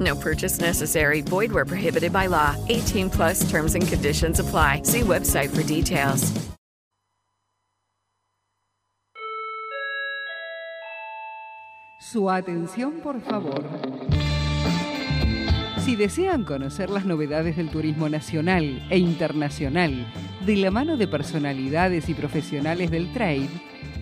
No purchase necessary. Void where prohibited by law. 18 plus terms and conditions apply. See website for details. Su atención, por favor. Si desean conocer las novedades del turismo nacional e internacional de la mano de personalidades y profesionales del trade,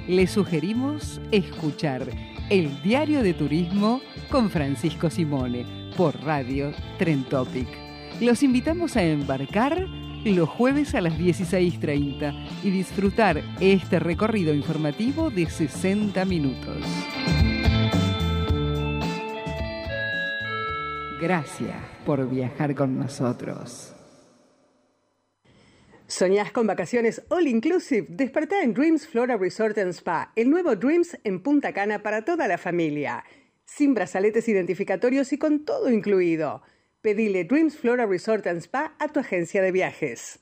les sugerimos escuchar el Diario de Turismo con Francisco Simone por Radio Tren Topic. Los invitamos a embarcar los jueves a las 16.30 y disfrutar este recorrido informativo de 60 minutos. Gracias por viajar con nosotros. ¿Soñás con vacaciones all inclusive? Despertá en Dreams Flora Resort and Spa, el nuevo Dreams en Punta Cana para toda la familia. Sin brazaletes identificatorios y con todo incluido. Pedile Dreams Flora Resort and Spa a tu agencia de viajes.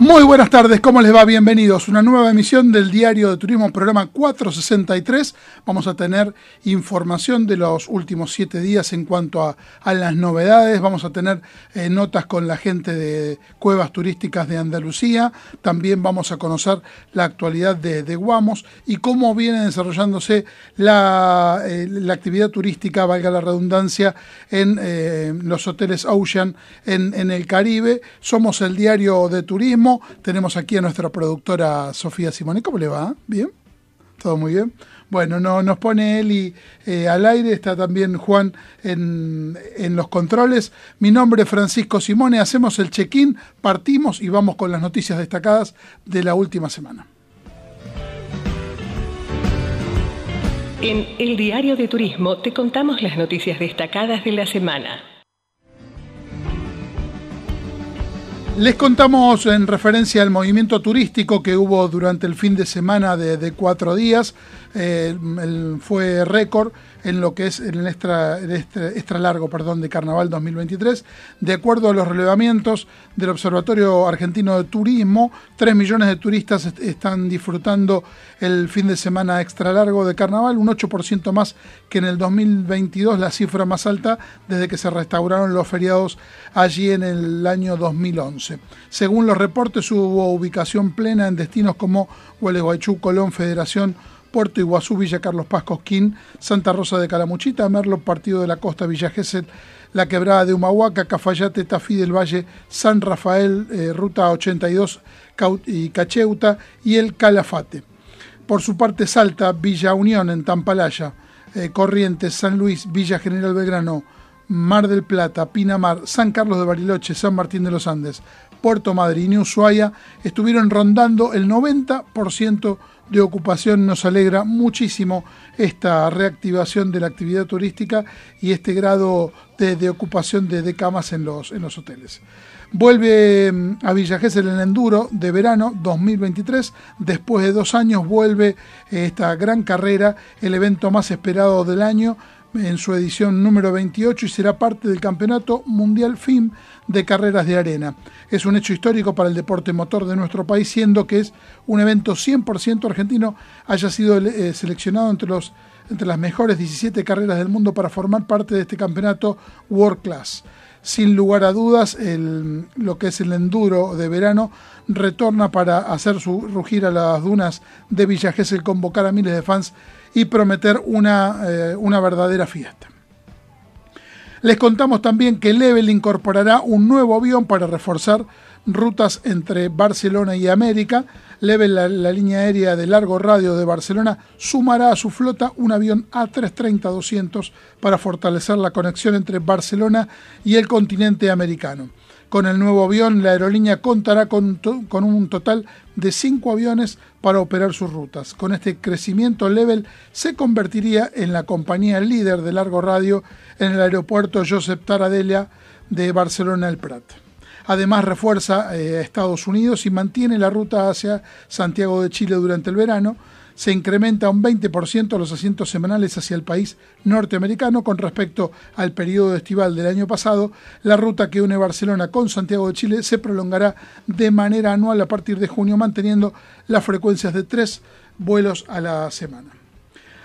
Muy buenas tardes, ¿cómo les va? Bienvenidos. Una nueva emisión del Diario de Turismo, programa 463. Vamos a tener información de los últimos siete días en cuanto a, las novedades. Vamos a tener eh, notas con la gente de cuevas turísticas de Andalucía. También vamos a conocer la actualidad de, Guamos y cómo viene desarrollándose la, eh, actividad turística, valga la redundancia, en eh, los hoteles Ocean en el Caribe. Somos el Diario de Turismo tenemos aquí a nuestra productora Sofía Simone. ¿Cómo le va? ¿Bien? ¿Todo muy bien? Bueno, no, nos pone Eli eh, al aire, está también Juan en, en, los controles. Mi nombre es Francisco Simone, hacemos el check-in, partimos y vamos con las noticias destacadas de la última semana. En el Diario de Turismo te contamos las noticias destacadas de la semana. Les contamos en referencia al movimiento turístico que hubo durante el fin de semana de, cuatro días. Eh, fue récord en lo que es el extra, extra, largo perdón, de Carnaval 2023. De acuerdo a los relevamientos del Observatorio Argentino de Turismo, 3 millones de turistas están disfrutando el fin de semana extra largo de Carnaval, un 8% más que en el 2022, la cifra más alta desde que se restauraron los feriados allí en el año 2011. Según los reportes, hubo ubicación plena en destinos como Gualeguaychú, Colón, Federación, Puerto Iguazú, Villa Carlos Paz, Cosquín, Santa Rosa de Calamuchita, Merlo, Partido de la Costa, Villa Gesell, La Quebrada de Humahuaca, Cafayate, Tafí del Valle, San Rafael, eh, Ruta 82 y Cacheuta y el Calafate. Por su parte, Salta, Villa Unión en Tampalaya, eh, Corrientes, San Luis, Villa General Belgrano, Mar del Plata, Pinamar, San Carlos de Bariloche, San Martín de los Andes, Puerto Madryn y Ushuaia estuvieron rondando el 90% de ocupación. Nos alegra muchísimo esta reactivación de la actividad turística y este grado de, ocupación de, camas en los, en los hoteles. Vuelve mm, a Villa el Enduro de verano 2023. Después de dos años vuelve eh, esta gran carrera, el evento más esperado del año en su edición número 28 y será parte del Campeonato Mundial FIM de Carreras de Arena. Es un hecho histórico para el deporte motor de nuestro país, siendo que es un evento 100% argentino, haya sido eh, seleccionado entre, los, entre las mejores 17 carreras del mundo para formar parte de este campeonato World Class. Sin lugar a dudas, lo que es el enduro de verano retorna para hacer su, rugir a las dunas de Villa Gesell, convocar a miles de fans y prometer una, eh, una verdadera fiesta. Les contamos también que Level incorporará un nuevo avión para reforzar rutas entre Barcelona y América. Level, la, línea aérea de largo radio de Barcelona, sumará a su flota un avión A330-200 para fortalecer la conexión entre Barcelona y el continente americano. Con el nuevo avión, la aerolínea contará con, un total de cinco aviones para operar sus rutas. Con este crecimiento, Level se convertiría en la compañía líder de largo radio en el aeropuerto Josep Taradella de Barcelona El Prat. Además refuerza eh, a Estados Unidos y mantiene la ruta hacia Santiago de Chile durante el verano. Se incrementa un 20% los asientos semanales hacia el país norteamericano con respecto al periodo estival del año pasado. La ruta que une Barcelona con Santiago de Chile se prolongará de manera anual a partir de junio, manteniendo las frecuencias de tres vuelos a la semana.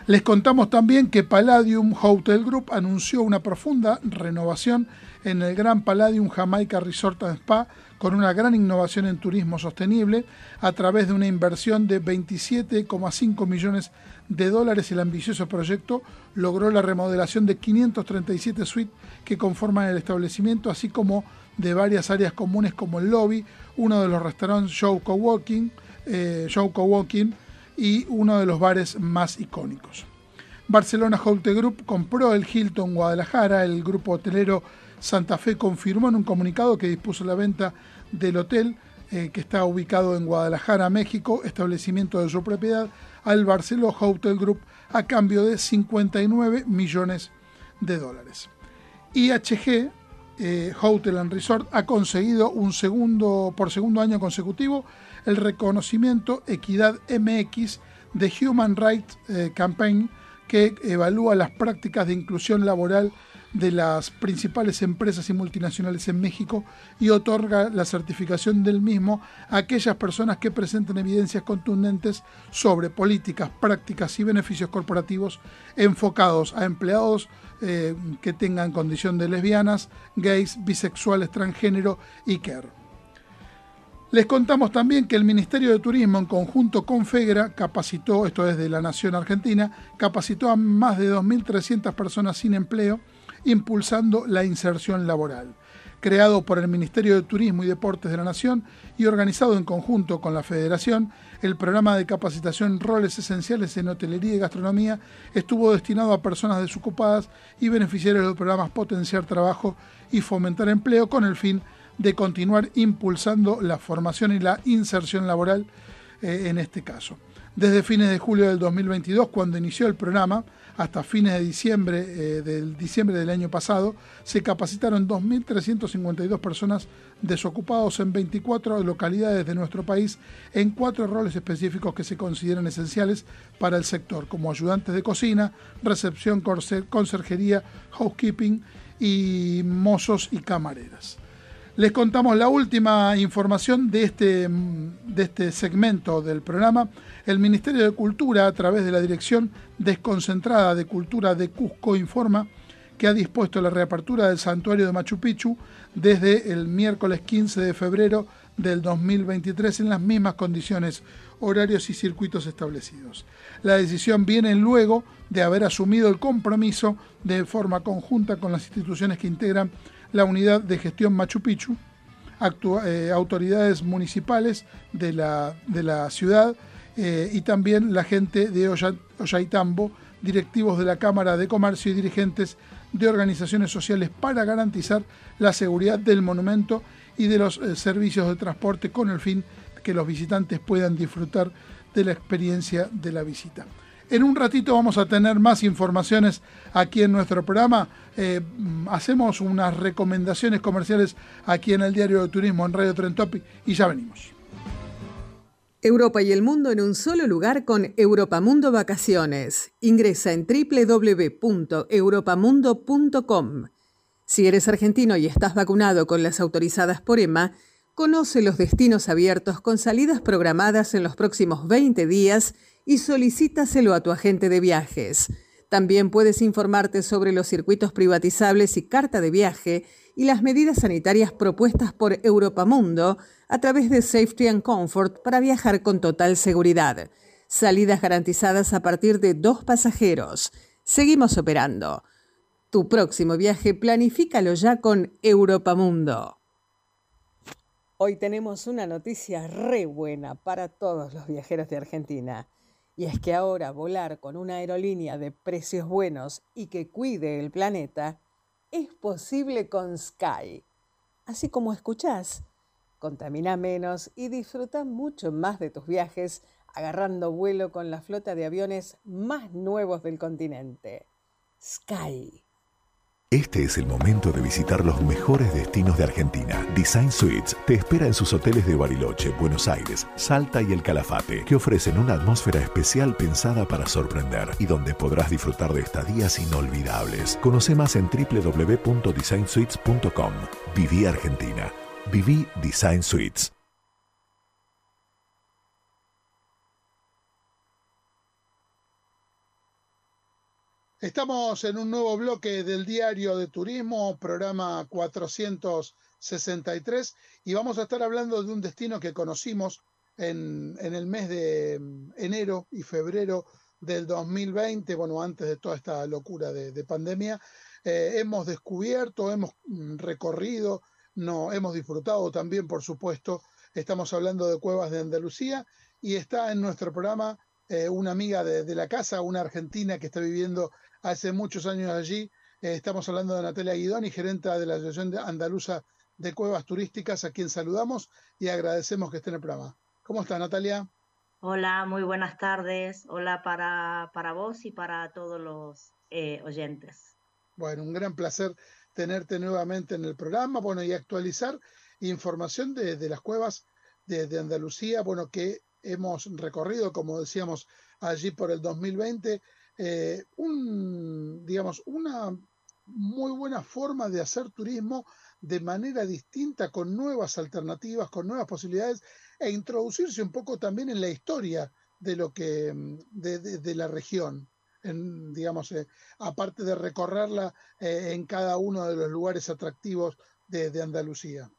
Les contamos también que Palladium Hotel Group anunció una profunda renovación en el Gran Palladium Jamaica Resort and Spa con una gran innovación en turismo sostenible a través de una inversión de 27,5 millones de dólares. El ambicioso proyecto logró la remodelación de 537 suites que conforman el establecimiento, así como de varias áreas comunes como el lobby, uno de los restaurantes Show Coworking, eh, Show y uno de los bares más icónicos. Barcelona Hotel Group compró el Hilton Guadalajara, el grupo hotelero Santa Fe confirmó en un comunicado que dispuso la venta del hotel eh, que está ubicado en Guadalajara, México, establecimiento de su propiedad, al Barcelona Hotel Group a cambio de 59 millones de dólares. IHG eh, Hotel and Resort ha conseguido un segundo, por segundo año consecutivo el reconocimiento Equidad MX de Human Rights eh, Campaign que evalúa las prácticas de inclusión laboral de las principales empresas y multinacionales en México y otorga la certificación del mismo a aquellas personas que presenten evidencias contundentes sobre políticas, prácticas y beneficios corporativos enfocados a empleados eh, que tengan condición de lesbianas, gays, bisexuales, transgénero y queer. Les contamos también que el Ministerio de Turismo, en conjunto con FEGRA, capacitó, esto es de la Nación Argentina, capacitó a más de 2.300 personas sin empleo impulsando la inserción laboral. Creado por el Ministerio de Turismo y Deportes de la Nación y organizado en conjunto con la Federación, el programa de capacitación Roles Esenciales en Hotelería y Gastronomía estuvo destinado a personas desocupadas y beneficiarios de programas Potenciar Trabajo y Fomentar Empleo con el fin de continuar impulsando la formación y la inserción laboral eh, en este caso. Desde fines de julio del 2022, cuando inició el programa, hasta fines de diciembre, eh, del diciembre del año pasado, se capacitaron 2.352 personas desocupados en 24 localidades de nuestro país en cuatro roles específicos que se consideran esenciales para el sector, como ayudantes de cocina, recepción, conserjería, housekeeping y mozos y camareras. Les contamos la última información de este, de este segmento del programa. El Ministerio de Cultura, a través de la Dirección Desconcentrada de Cultura de Cusco, informa que ha dispuesto la reapertura del santuario de Machu Picchu desde el miércoles 15 de febrero del 2023 en las mismas condiciones, horarios y circuitos establecidos. La decisión viene luego de haber asumido el compromiso de forma conjunta con las instituciones que integran la unidad de gestión Machu Picchu, eh, autoridades municipales de la, de la ciudad eh, y también la gente de Ollaitambo, directivos de la Cámara de Comercio y dirigentes de organizaciones sociales para garantizar la seguridad del monumento y de los eh, servicios de transporte con el fin de que los visitantes puedan disfrutar de la experiencia de la visita. En un ratito vamos a tener más informaciones aquí en nuestro programa. Eh, hacemos unas recomendaciones comerciales aquí en el Diario de Turismo en Radio Trentopic y ya venimos. Europa y el mundo en un solo lugar con Europamundo Vacaciones. Ingresa en www.europamundo.com. Si eres argentino y estás vacunado con las autorizadas por EMA, conoce los destinos abiertos con salidas programadas en los próximos 20 días y solicítaselo a tu agente de viajes. También puedes informarte sobre los circuitos privatizables y carta de viaje y las medidas sanitarias propuestas por Europamundo a través de Safety and Comfort para viajar con total seguridad. Salidas garantizadas a partir de dos pasajeros. Seguimos operando Tu próximo viaje planifícalo ya con Europamundo. Hoy tenemos una noticia re buena para todos los viajeros de Argentina. Y es que ahora volar con una aerolínea de precios buenos y que cuide el planeta es posible con Sky. Así como escuchás, contamina menos y disfruta mucho más de tus viajes agarrando vuelo con la flota de aviones más nuevos del continente. Sky. Este es el momento de visitar los mejores destinos de Argentina. Design Suites te espera en sus hoteles de Bariloche, Buenos Aires, Salta y El Calafate, que ofrecen una atmósfera especial pensada para sorprender y donde podrás disfrutar de estadías inolvidables. Conoce más en www.designsuites.com. Viví Argentina. Viví Design Suites. Estamos en un nuevo bloque del Diario de Turismo, programa 463, y vamos a estar hablando de un destino que conocimos en, el mes de mm, enero y febrero del 2020, bueno, antes de toda esta locura de, pandemia. Eh, hemos descubierto, hemos mm, recorrido, no, hemos disfrutado también, por supuesto. Estamos hablando de Cuevas de Andalucía y está en nuestro programa eh, una amiga de, de, la casa, una argentina que está viviendo hace muchos años allí. Eh, estamos hablando de Natalia Guidoni, gerenta de la Asociación Andaluza de Cuevas Turísticas, a quien saludamos y agradecemos que esté en el programa. ¿Cómo está Natalia? Hola, muy buenas tardes. Hola para, para vos y para todos los eh, oyentes. Bueno, un gran placer tenerte nuevamente en el programa, bueno, y actualizar información de, las cuevas de, de, Andalucía, bueno, que hemos recorrido, como decíamos, allí por el 2020 eh, un, digamos, una muy buena forma de hacer turismo de manera distinta, con nuevas alternativas, con nuevas posibilidades, e introducirse un poco también en la historia de lo que de, la región. Digamos, eh, aparte de recorrerla eh, en cada uno de los lugares atractivos de, de Andalucía.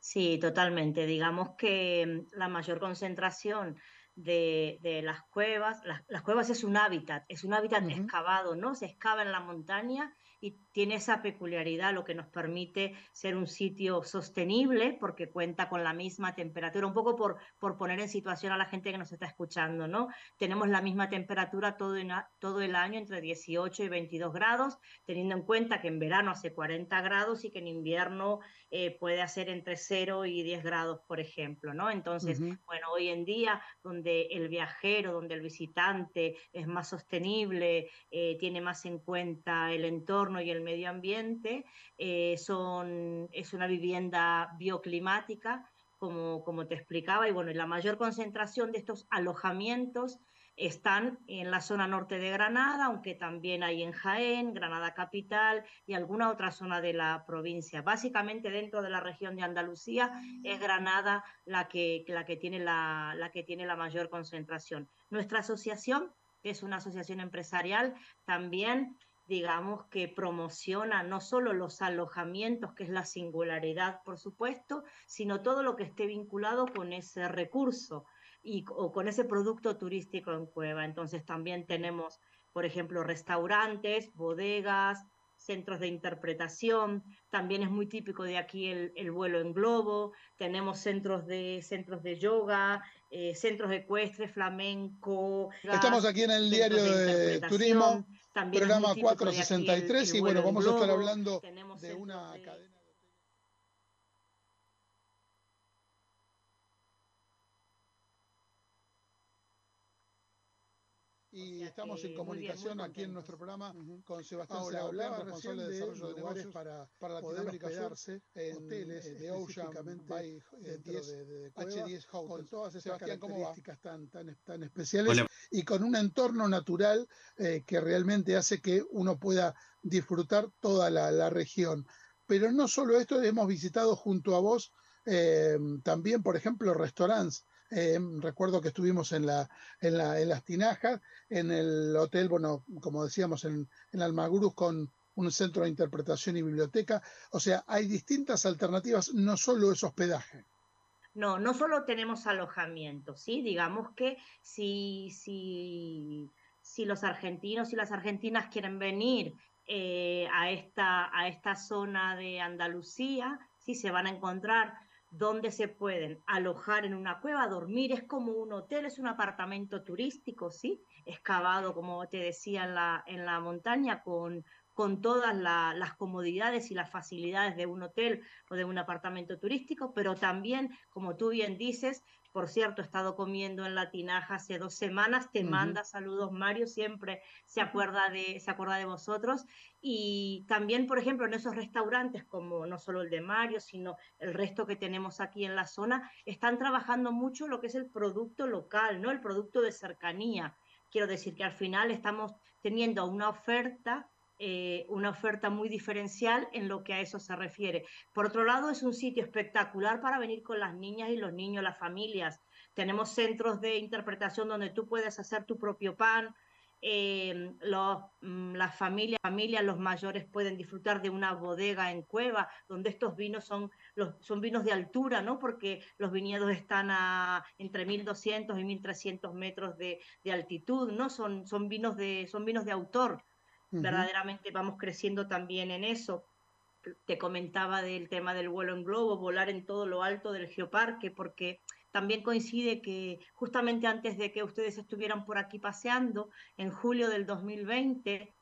Sí, totalmente. Digamos que mm, la mayor concentración de, las cuevas. Las, cuevas es un hábitat, es un hábitat excavado, ¿no? Se excava en la montaña y tiene esa peculiaridad, lo que nos permite ser un sitio sostenible porque cuenta con la misma temperatura, un poco por, por poner en situación a la gente que nos está escuchando, ¿no? Tenemos la misma temperatura todo, todo el año, entre 18 y 22 grados, teniendo en cuenta que en verano hace 40 grados y que en invierno eh, puede hacer entre 0 y 10 grados, por ejemplo, ¿no? Entonces, bueno, hoy en día, donde el viajero, donde el visitante es más sostenible, eh, tiene más en cuenta el entorno y el medio ambiente, eh, son, es una vivienda bioclimática, como, como te explicaba, y bueno, la mayor concentración de estos alojamientos están en la zona norte de Granada, aunque también hay en Jaén, Granada Capital y alguna otra zona de la provincia. Básicamente dentro de la región de Andalucía es Granada la que, la que, tiene, la, la que tiene la mayor concentración. Nuestra asociación, que es una asociación empresarial, también digamos que promociona no solo los alojamientos, que es la singularidad, por supuesto, sino todo lo que esté vinculado con ese recurso y, o con ese producto turístico en Cueva. Entonces también tenemos, por ejemplo, restaurantes, bodegas, centros de interpretación, también es muy típico de aquí el, vuelo en globo, tenemos centros de, centros de yoga, eh, centros ecuestres, flamenco. Estamos aquí en el diario de, Turismo, programa 463, y bueno, vamos a estar hablando de una cadena. Y estamos en comunicación aquí en nuestro programa con Sebastián Ahora, responsable de desarrollo de, negocios para, para Latinoamérica Sur, en hoteles de Ocean Bay eh, de, H10 Con todas esas características tan, tan, tan especiales y con un entorno natural eh, que realmente hace que uno pueda disfrutar toda la, la región. Pero no solo esto, hemos visitado junto a vos eh, también, por ejemplo, restaurantes eh, recuerdo que estuvimos en, la, en, la, en las tinajas, en el hotel, bueno, como decíamos, en, en Almagruz con un centro de interpretación y biblioteca. O sea, hay distintas alternativas, no solo es hospedaje. No, no solo tenemos alojamiento, ¿sí? Digamos que si, si, si los argentinos y las argentinas quieren venir eh, a, esta, a esta zona de Andalucía, ¿sí? se van a encontrar donde se pueden alojar en una cueva, dormir, es como un hotel, es un apartamento turístico, ¿sí? Excavado, como te decía, en la, en la montaña con, con todas las comodidades y las facilidades de un hotel o de un apartamento turístico, pero también, como tú bien dices, por cierto, he estado comiendo en la tinaja hace dos semanas, te manda saludos Mario, siempre se acuerda, de, se acuerda de vosotros. Y también, por ejemplo, en esos restaurantes, como no solo el de Mario, sino el resto que tenemos aquí en la zona, están trabajando mucho lo que es el producto local, ¿no? El producto de cercanía. Quiero decir que al final estamos teniendo una oferta eh, una oferta muy diferencial en lo que a eso se refiere. Por otro lado, es un sitio espectacular para venir con las niñas y los niños, las familias. Tenemos centros de interpretación donde tú puedes hacer tu propio pan. Eh, mm, las familias, familias, los mayores pueden disfrutar de una bodega en cueva, donde estos vinos son, los, son vinos de altura, ¿no? Porque los viñedos están a entre 1200 y 1300 metros de, de altitud, ¿no? Son, son, vinos de, son vinos de autor verdaderamente vamos creciendo también en eso. Te comentaba del tema del vuelo en globo, volar en todo lo alto del geoparque, porque también coincide que justamente antes de que ustedes estuvieran por aquí paseando, en julio del 2020,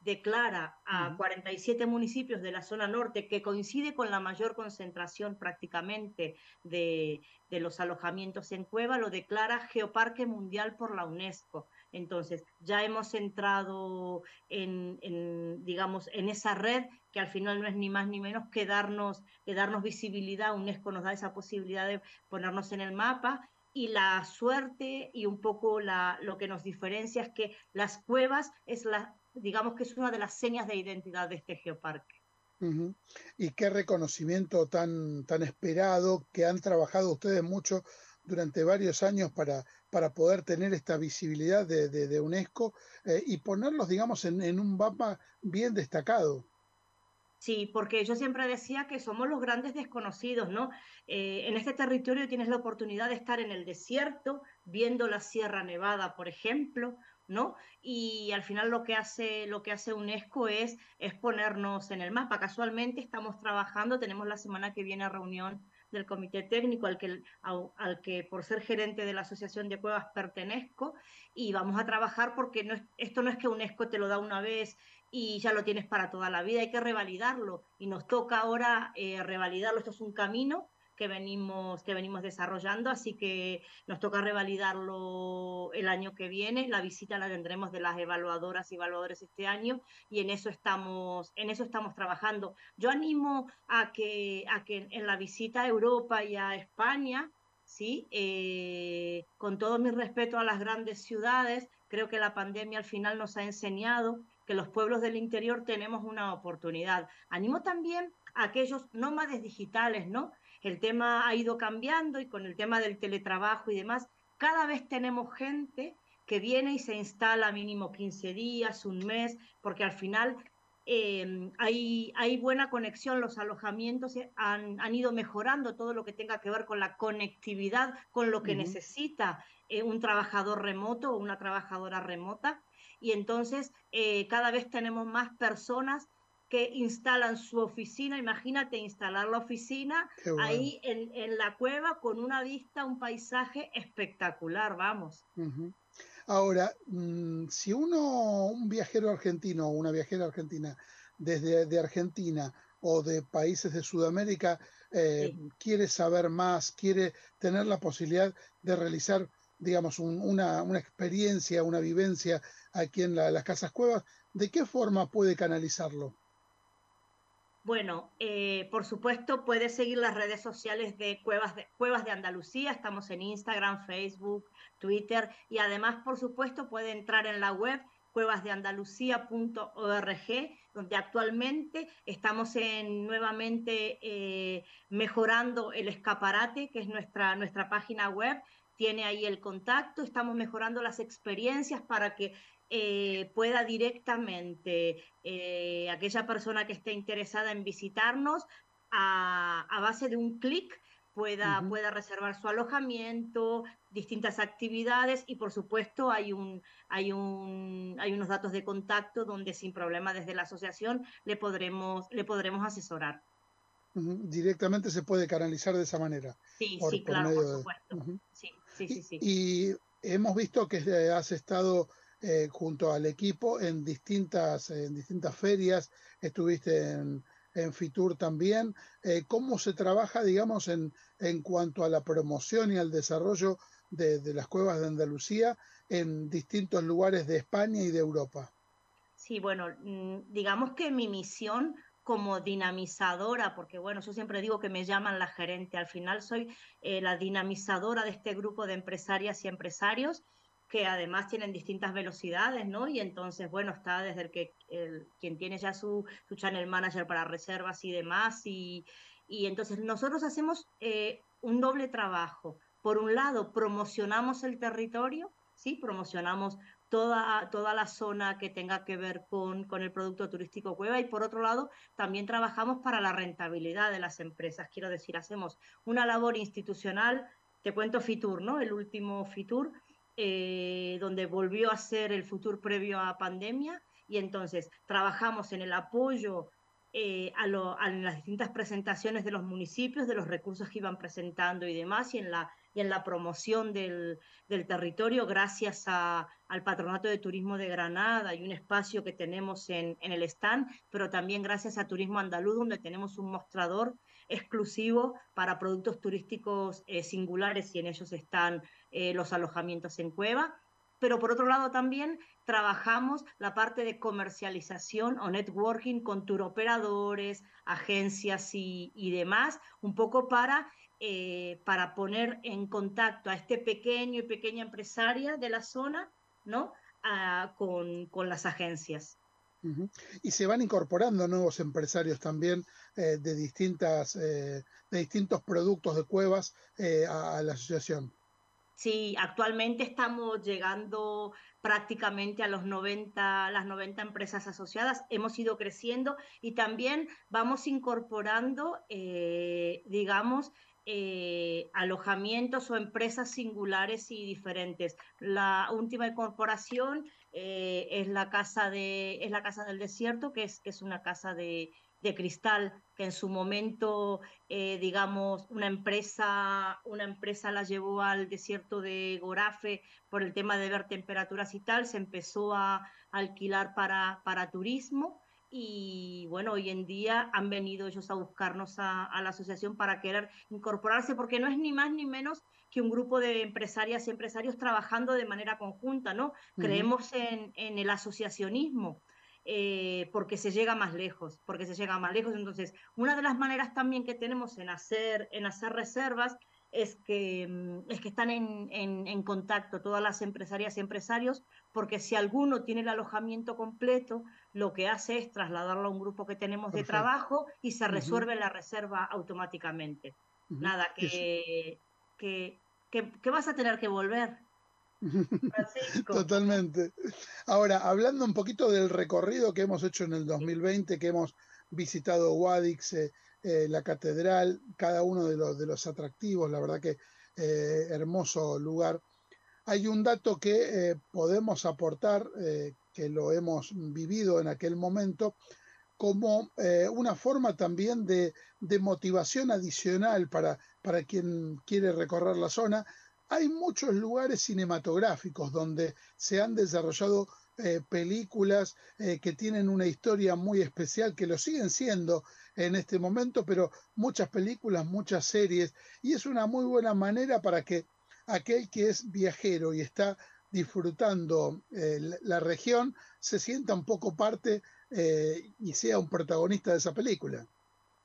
declara a 47 municipios de la zona norte, que coincide con la mayor concentración prácticamente de, de, los alojamientos en cueva, lo declara Geoparque Mundial por la UNESCO. Entonces, ya hemos entrado en, digamos, en esa red que al final no es ni más ni menos que darnos, que darnos visibilidad. UNESCO nos da esa posibilidad de ponernos en el mapa y la suerte y un poco la, lo que nos diferencia es que las cuevas es la, digamos que es una de las señas de identidad de este geoparque. Y qué reconocimiento tan, tan esperado, que han trabajado ustedes mucho durante varios años para, para poder tener esta visibilidad de, de, UNESCO eh, y ponerlos, digamos, en, en, un mapa bien destacado. Sí, porque yo siempre decía que somos los grandes desconocidos, ¿no? Eh, en este territorio tienes la oportunidad de estar en el desierto, viendo la Sierra Nevada, por ejemplo, ¿no? Y al final lo que hace, lo que hace UNESCO es, es ponernos en el mapa. Casualmente estamos trabajando, tenemos la semana que viene reunión del comité técnico al que, al, que por ser gerente de la Asociación de Cuevas pertenezco y vamos a trabajar porque no esto no es que UNESCO te lo da una vez y ya lo tienes para toda la vida, hay que revalidarlo. Y nos toca ahora eh, revalidarlo, esto es un camino que venimos, que venimos desarrollando, así que nos toca revalidarlo el año que viene. La visita la tendremos de las evaluadoras y evaluadores este año y en eso estamos, en eso estamos trabajando. Yo animo a que, a que en la visita a Europa y a España, ¿sí? Eh, con todo mi respeto a las grandes ciudades, creo que la pandemia al final nos ha enseñado que los pueblos del interior tenemos una oportunidad. Animo también a aquellos nómades digitales, ¿no? El tema ha ido cambiando y con el tema del teletrabajo y demás, cada vez tenemos gente que viene y se instala mínimo 15 días, un mes, porque al final em, hay, hay, buena conexión, los alojamientos han, han, ido mejorando todo lo que tenga que ver con la conectividad, con lo que necesita eh, un trabajador remoto o una trabajadora remota. Y entonces eh, cada vez tenemos más personas que instalan su oficina, imagínate instalar la oficina ahí en, la cueva con una vista, un paisaje espectacular, vamos. Ahora, mm, si uno, un viajero argentino o una viajera argentina, desde de Argentina o de países de Sudamérica, eh, quiere saber más, quiere tener la posibilidad de realizar, digamos, una, una, experiencia, una vivencia aquí en las casas cuevas, ¿de qué forma puede canalizarlo? Bueno, eh, por supuesto, puedes seguir las redes sociales de Cuevas, de Cuevas de Andalucía. Estamos en Instagram, Facebook, Twitter y además, por supuesto, puede entrar en la web cuevasdeandalucía.org, donde actualmente estamos en, nuevamente eh, mejorando el escaparate, que es nuestra, nuestra página web. Tiene ahí el contacto, estamos mejorando las experiencias para que eh, pueda directamente eh, aquella persona que esté interesada en visitarnos a, base de un clic pueda, pueda reservar su alojamiento, distintas actividades y por supuesto hay, un, hay, un, hay unos datos de contacto donde sin problema desde la asociación le podremos, le podremos asesorar. Directamente se puede canalizar de esa manera. Sí, sí, claro, por supuesto. sí, sí, sí, Y, hemos visto que has estado eh, junto al equipo en distintas, en distintas ferias, estuviste en, en Fitur también. Eh, ¿Cómo se trabaja, digamos, en, en cuanto a la promoción y al desarrollo de, las cuevas de Andalucía en distintos lugares de España y de Europa? Sí, bueno, mm, digamos que mi misión como dinamizadora, porque bueno, yo siempre digo que me llaman la gerente, al final soy eh, la dinamizadora de este grupo de empresarias y empresarios que además tienen distintas velocidades, ¿no? Y entonces, bueno, está desde el que el, quien tiene ya su, su, channel manager para reservas y demás, y, y entonces nosotros hacemos eh, un doble trabajo. Por un lado, promocionamos el territorio, ¿sí? Promocionamos toda, toda la zona que tenga que ver con, con el producto turístico cueva y por otro lado, también trabajamos para la rentabilidad de las empresas. Quiero decir, hacemos una labor institucional, te cuento Fitur, ¿no? El último Fitur, eh, donde volvió a ser el futuro previo a pandemia y entonces trabajamos en el apoyo eh, a, las distintas presentaciones de los municipios, de los recursos que iban presentando y demás, y en la, y en la promoción del, del territorio gracias a, al Patronato de Turismo de Granada y un espacio que tenemos en, en el stand, pero también gracias a Turismo Andaluz, donde tenemos un mostrador exclusivo para productos turísticos eh, singulares y en ellos están eh, los alojamientos en cueva. Pero por otro lado también trabajamos la parte de comercialización o networking con turoperadores, agencias y, demás, un poco para, eh, para poner en contacto a este pequeño y pequeña empresaria de la zona ¿no? con, con las agencias. Y se van incorporando nuevos empresarios también eh, de, distintas, eh, de distintos productos de cuevas a, la asociación. Sí, actualmente estamos llegando prácticamente a los 90, las 90 empresas asociadas. Hemos ido creciendo y también vamos incorporando, digamos, alojamientos o empresas singulares y diferentes. La última incorporación es la casa de es la casa del desierto, que es, es una casa de, de cristal que en su momento, eh, digamos, una empresa, una empresa la llevó al desierto de Gorafe por el tema de ver temperaturas y tal, se empezó a alquilar para, para turismo y bueno, hoy en día han venido ellos a buscarnos a, la asociación para querer incorporarse, porque no es ni más ni menos que un grupo de empresarias y empresarios trabajando de manera conjunta, ¿no? Creemos en, en el asociacionismo. Eh, porque se llega más lejos, porque se llega más lejos. Entonces, una de las maneras también que tenemos en hacer, en hacer reservas es que, mm, es que están en, en, contacto todas las empresarias y empresarios, porque si alguno tiene el alojamiento completo, lo que hace es trasladarlo a un grupo que tenemos de trabajo y se resuelve la reserva automáticamente. Nada, que, que, que vas a tener que volver. Totalmente. Ahora, hablando un poquito del recorrido que hemos hecho en el 2020, que hemos visitado Guadix, eh, eh, la catedral, cada uno de los, de los atractivos, la verdad que eh, hermoso lugar. Hay un dato que podemos aportar, que lo hemos vivido en aquel momento, como una forma también de, de motivación adicional para, para quien quiere recorrer la zona, hay muchos lugares cinematográficos donde se han desarrollado eh, películas eh, que tienen una historia muy especial, que lo siguen siendo en este momento, pero muchas películas, muchas series, y es una muy buena manera para que aquel que es viajero y está disfrutando eh, la región se sienta un poco parte y sea un protagonista de esa película.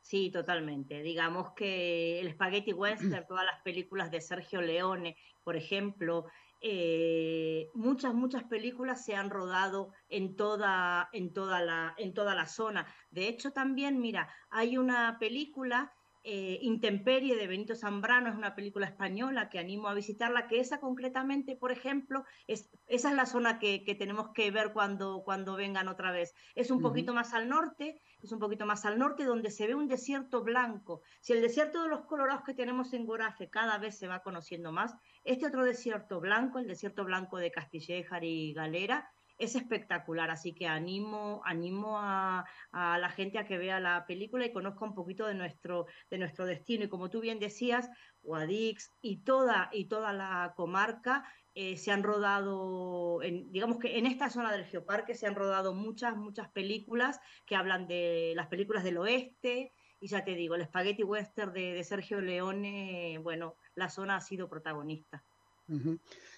Sí, totalmente. Digamos que el Spaghetti Western, todas las películas de Sergio Leone, por ejemplo, eh, muchas, muchas películas se han rodado en toda, en, toda la, en toda la zona. De hecho, también, mira, hay una película eh, Intemperie de Benito Zambrano es una película española que animo a visitarla, que esa concretamente, por ejemplo, es, esa es la zona que, tenemos que ver cuando, cuando vengan otra vez. Es un poquito más al norte, es un poquito más al norte donde se ve un desierto blanco. Si el desierto de los colorados que tenemos en Gorace cada vez se va conociendo más, este otro desierto blanco, el desierto blanco de Castillejar y Galera, es espectacular, así que animo, animo a, la gente a que vea la película y conozca un poquito de nuestro, de nuestro destino. Y como tú bien decías, Guadix y toda, y toda la comarca eh, se han rodado, en, digamos que en esta zona del Geoparque se han rodado muchas, muchas películas que hablan de las películas del oeste, y ya te digo, el Spaghetti Western de, Sergio Leone, bueno, la zona ha sido protagonista.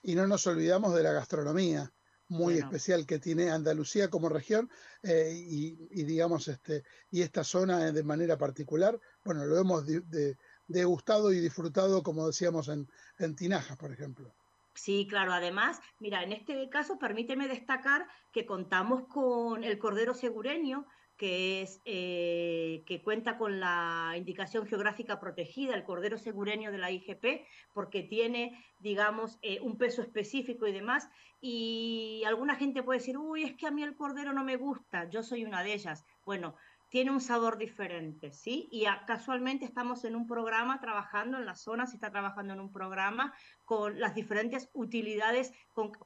Y no nos olvidamos de la gastronomía muy especial que tiene Andalucía como región eh, y, digamos este y esta zona de manera particular bueno lo hemos degustado y disfrutado como decíamos en, en Tinajas por ejemplo Sí, claro. Además, mira, en este caso permíteme destacar que contamos con el Cordero Segureño, que, es, eh, que cuenta con la indicación geográfica protegida, el cordero segureño de la IGP, porque tiene, digamos, eh, un peso específico y demás. Y alguna gente puede decir, uy, es que a mí el cordero no me gusta, yo soy una de ellas. Bueno, tiene un sabor diferente, ¿sí? Y casualmente estamos en un programa trabajando en la zona, se está trabajando en un programa con las diferentes utilidades,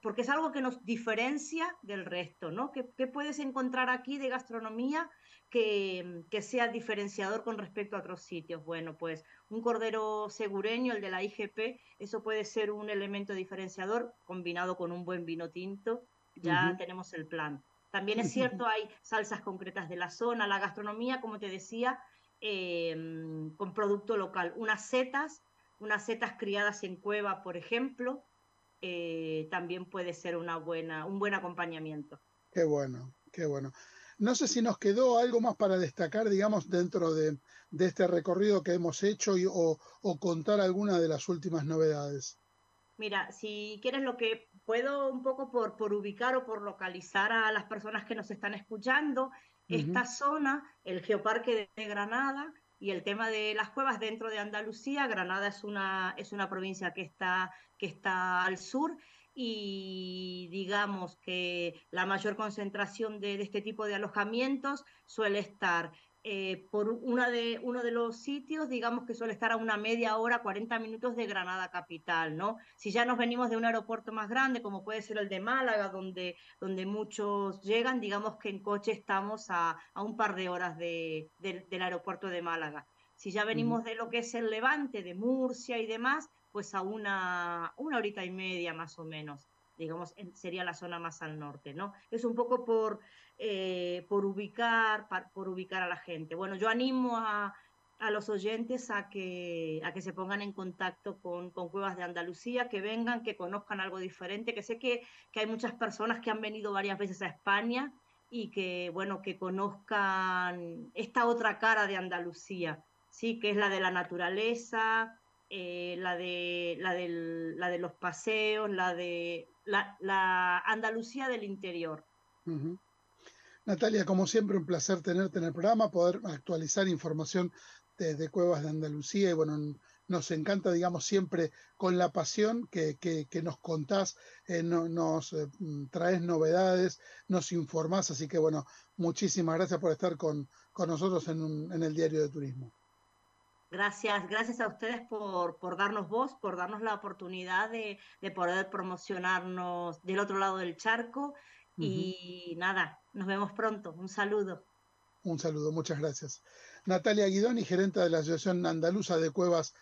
porque es algo que nos diferencia del resto, ¿no? ¿Qué, puedes encontrar aquí de gastronomía que, que, sea diferenciador con respecto a otros sitios? Bueno, pues un cordero segureño, el de la IGP, eso puede ser un elemento diferenciador combinado con un buen vino tinto, ya tenemos el plan. También es cierto, hay salsas concretas de la zona, la gastronomía, como te decía, em, con producto local. Unas setas, unas setas criadas en cueva, por ejemplo, eh, también puede ser una buena, un buen acompañamiento. Qué bueno, qué bueno. No sé si nos quedó algo más para destacar, digamos, dentro de, este recorrido que hemos hecho y, o, o contar alguna de las últimas novedades. Mira, si quieres lo que puedo un poco por, por ubicar o por localizar a las personas que nos están escuchando, esta zona, el Geoparque de, Granada y el tema de las cuevas dentro de Andalucía, Granada es una, es una provincia que está, que está al sur y digamos que la mayor concentración de, de este tipo de alojamientos suele estar eh, por una de, uno de los sitios, digamos que suele estar a una media hora, 40 minutos de Granada capital, ¿no? Si ya nos venimos de un aeropuerto más grande, como puede ser el de Málaga, donde, donde muchos llegan, digamos que en coche estamos a, a un par de horas de, del aeropuerto de Málaga. Si ya venimos de lo que es el Levante, de Murcia y demás, pues a una, una horita y media más o menos digamos, sería la zona más al norte, ¿no? Es un poco por, eh, por, ubicar, por ubicar a la gente. Bueno, yo animo a, a los oyentes a que, a que se pongan en contacto con, con, Cuevas de Andalucía, que vengan, que conozcan algo diferente, que sé que, que, hay muchas personas que han venido varias veces a España y que, bueno, que conozcan esta otra cara de Andalucía, ¿sí? que es la de la naturaleza, eh, la, de, la, del, la de los paseos, la de la, Andalucía del interior. Natalia, como siempre, un placer tenerte en el programa, poder actualizar información desde Cuevas de Andalucía y bueno, nos encanta, digamos, siempre con la pasión que, que, nos contás, eh, nos eh, traes novedades, nos informás, así que bueno, muchísimas gracias por estar con, con nosotros en, en, el Diario de Turismo. Gracias, gracias a ustedes por, por darnos voz, por darnos la oportunidad de, de poder promocionarnos del otro lado del charco y nada, nos vemos pronto. Un saludo. Un saludo, muchas gracias. Natalia Guidoni, gerente de la Asociación Andaluza de Cuevas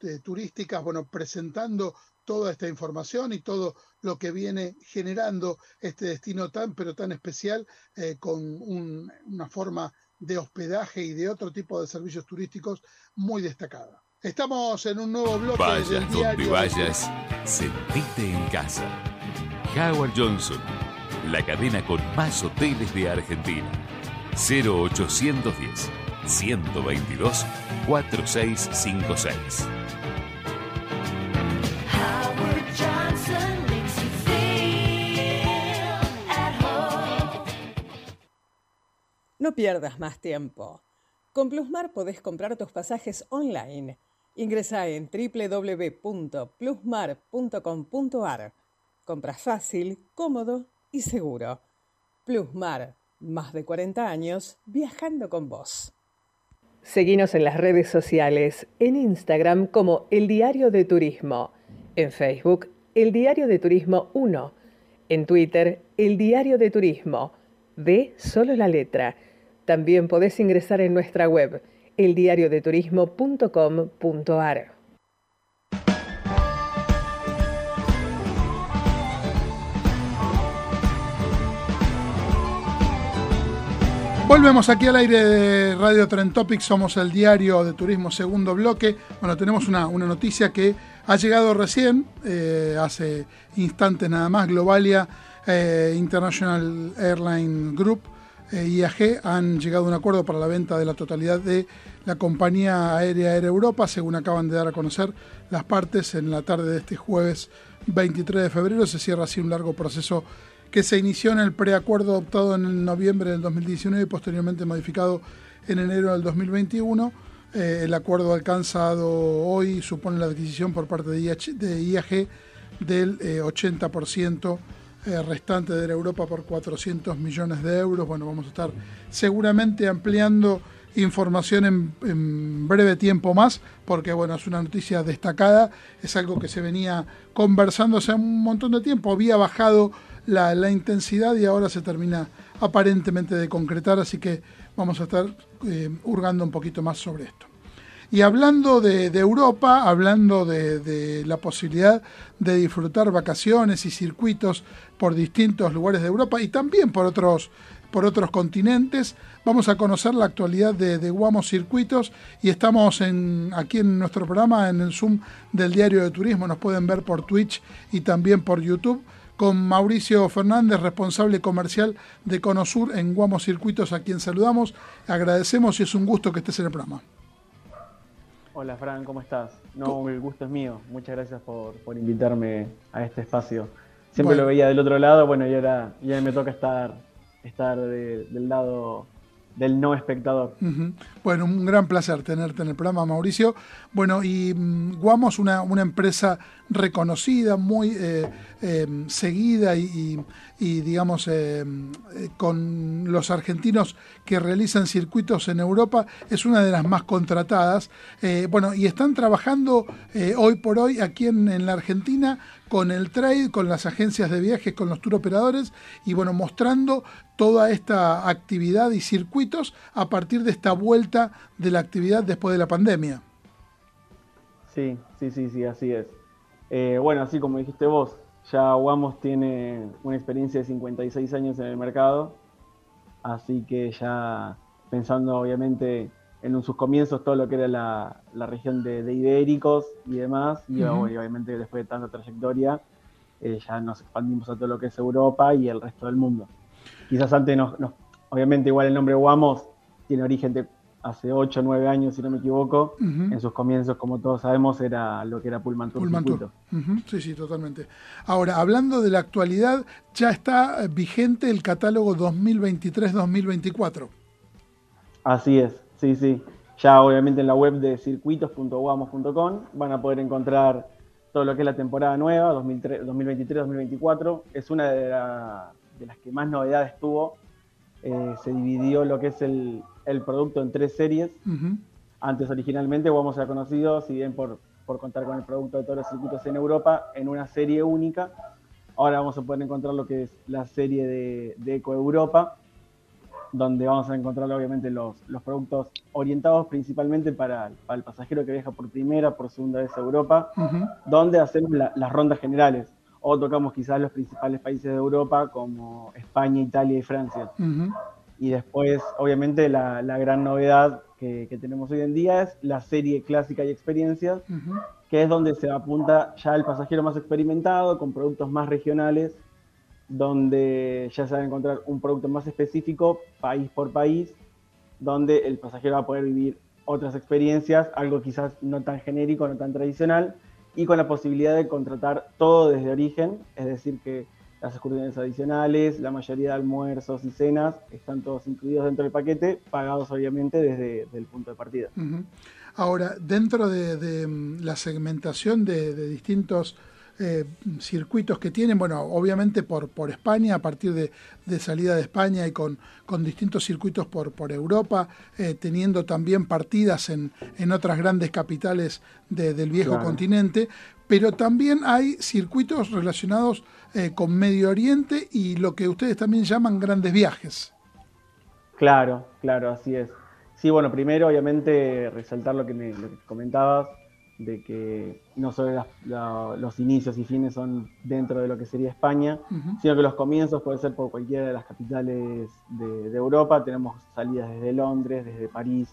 eh, Turísticas, bueno, presentando toda esta información y todo lo que viene generando este destino tan, pero tan especial, eh, con una forma de hospedaje y de otro tipo de servicios turísticos muy destacada. Estamos en un nuevo bloque. Vayas donde vayas, sentite en casa. Howard Johnson la cadena con más hoteles de Argentina. 0810 122 4656. No pierdas más tiempo. Con Plusmar podés comprar tus pasajes online. Ingresa en www.plusmar.com.ar. Compras fácil, cómodo y seguro. Plusmar, más de 40 años viajando con vos. Seguinos en las redes sociales, en Instagram como El Diario de Turismo, en Facebook El Diario de Turismo 1, en Twitter El Diario de Turismo, de solo la letra también podés ingresar en nuestra web, eldiariodeturismo.com.ar. Volvemos aquí al aire de Radio Trend Topics, somos el diario de turismo segundo bloque. Bueno, tenemos una, noticia que ha llegado recién, eh, hace instantes nada más, Globalia eh, International Airline Group eh, IAG han llegado a un acuerdo para la venta de la totalidad de la compañía aérea Air Europa, según acaban de dar a conocer las partes en la tarde de este jueves 23 de febrero. Se cierra así un largo proceso que se inició en el preacuerdo adoptado en noviembre del 2019 y posteriormente modificado en enero del 2021. Eh, el acuerdo alcanzado hoy supone la adquisición por parte de IAG del 80% eh, eh, restante de Europa por 400 millones de euros. Bueno, vamos a estar seguramente ampliando información en, breve tiempo más, porque bueno, es una noticia destacada, es algo que se venía conversando hace un montón de tiempo, había bajado la, intensidad y ahora se termina aparentemente de concretar, así que vamos a estar eh, hurgando un poquito más sobre esto. Y hablando de, Europa, hablando de, la posibilidad de disfrutar vacaciones y circuitos por distintos lugares de Europa y también por otros, por otros continentes, vamos a conocer la actualidad de, de Guamos Circuitos y estamos aquí en nuestro programa, en el Zoom del Diario de Turismo, nos pueden ver por Twitch y también por YouTube con Mauricio Fernández, responsable comercial de Conosur en Guamos Circuitos, a quien saludamos. Agradecemos y es un gusto que estés en el programa. Hola Fran, ¿cómo estás? No, el gusto es mío. Muchas gracias por, invitarme a este espacio. Siempre lo veía del otro lado, bueno, y ahora ya me toca estar, estar del lado del no espectador. Bueno, un gran placer tenerte en el programa, Mauricio. Bueno, y mm, Guamos, una, una empresa reconocida, muy eh, em, seguida y, digamos, em, eh, con los argentinos que realizan circuitos en Europa, es una de las más contratadas. Eh, bueno, y están trabajando hoy por hoy aquí en, en, la Argentina con el trade, con las agencias de viajes, con los tour operadores y bueno, mostrando toda esta actividad y circuitos a partir de esta vuelta de la actividad después de la pandemia. Sí, sí, sí, sí, así es. Eh, bueno, así como dijiste vos, ya Wamos tiene una experiencia de 56 años en el mercado, así que ya pensando obviamente en sus comienzos todo lo que era la, región de, ibéricos y demás, y, obviamente después de tanta trayectoria eh, ya nos expandimos a todo lo que es Europa y el resto del mundo. Quizás antes, nos, obviamente igual el nombre Wamos tiene origen de hace 8 o 9 años, si no me equivoco. En sus comienzos, como todos sabemos, era lo que era Pullman Tour. Pullman Tour. Sí, sí, totalmente. Ahora, hablando de la actualidad, ya está eh, vigente el catálogo 2023-2024. Así es, sí, sí. Ya obviamente en la web de circuitos.guamos.com van a poder encontrar todo lo que es la temporada nueva, 2023-2024. Es una de, las que más novedades tuvo. Eh, se dividió lo que es el, el producto en tres series. Antes originalmente Wamos era conocido, si bien por, por contar con el producto de todos los circuitos en Europa, en una serie única. Ahora vamos a poder encontrar lo que es la serie de, Eco Europa, donde vamos a encontrar obviamente los, los productos orientados principalmente para, el pasajero que viaja por primera, por segunda vez a Europa, donde hacemos las rondas generales. O tocamos quizás los principales países de Europa como España, Italia y Francia. Y después, obviamente, la, gran novedad que, tenemos hoy en día es la serie clásica y experiencias, que es donde se apunta ya el pasajero más experimentado, con productos más regionales, donde ya se va a encontrar un producto más específico, país por país, donde el pasajero va a poder vivir otras experiencias, algo quizás no tan genérico, no tan tradicional, y con la posibilidad de contratar todo desde origen, es decir, que las excursiones adicionales, la mayoría de almuerzos y cenas están todos incluidos dentro del paquete, pagados obviamente desde, el punto de partida. Ahora, dentro de, mm, la segmentación de, distintos eh, circuitos que tienen, bueno, obviamente por, por España, a partir de, salida de España y con, con distintos circuitos por, por Europa, eh, teniendo también partidas en, en otras grandes capitales del viejo continente, pero también hay circuitos relacionados eh, con Medio Oriente y lo que ustedes también llaman grandes viajes. Claro, claro, así es. Sí, bueno, primero obviamente resaltar lo que me comentabas, de que no solo los inicios y fines son dentro de lo que sería España, sino que los comienzos pueden ser por cualquiera de las capitales de, Europa. Tenemos salidas desde Londres, desde París,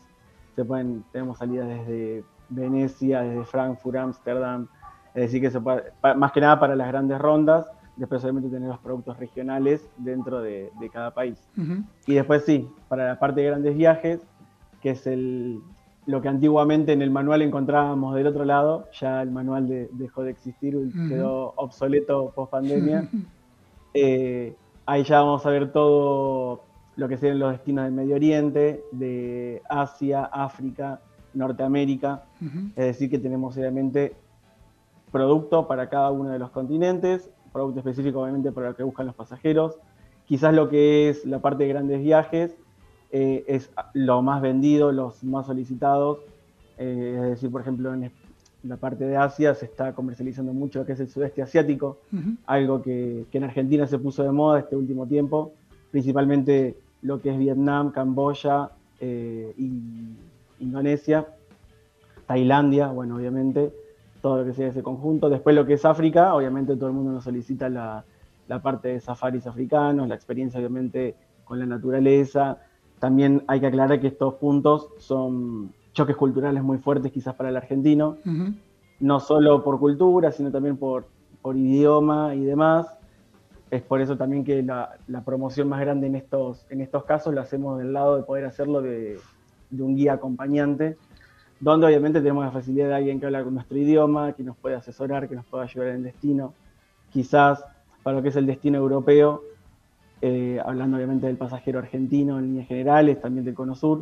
se pueden, tenemos salidas desde Venecia, desde Frankfurt, Ámsterdam, es decir, que se puede, más que nada para las grandes rondas, después obviamente tener los productos regionales dentro de, cada país. Y después sí, para la parte de grandes viajes, que es el, lo que antiguamente en el manual encontrábamos del otro lado, ya el manual dejó de existir, quedó obsoleto post pandemia. Eh, ahí ya vamos a ver todo lo que sean los destinos del Medio Oriente, de Asia, África, Norteamérica. Es decir, que tenemos obviamente producto para cada uno de los continentes, producto específico obviamente para lo que buscan los pasajeros. Quizás lo que es la parte de grandes viajes eh, es lo más vendido, los más solicitados. Eh, es decir, por ejemplo, en la parte de Asia se está comercializando mucho lo que es el sudeste asiático, algo que, en Argentina se puso de moda este último tiempo, principalmente lo que es Vietnam, Camboya eh, y Indonesia, Tailandia, bueno, obviamente todo lo que sea ese conjunto. Después lo que es África, obviamente todo el mundo nos solicita la, parte de safaris africanos, la experiencia obviamente con la naturaleza. También hay que aclarar que estos puntos son choques culturales muy fuertes quizás para el argentino, no solo por cultura, sino también por, por idioma y demás. Es por eso también que la, promoción más grande en estos, en estos casos la hacemos del lado de poder hacerlo de, de un guía acompañante, donde obviamente tenemos la facilidad de alguien que habla con nuestro idioma, que nos puede asesorar, que nos pueda ayudar en el destino. Quizás para lo que es el destino europeo, eh, hablando obviamente del pasajero argentino en líneas generales, también del Cono Sur,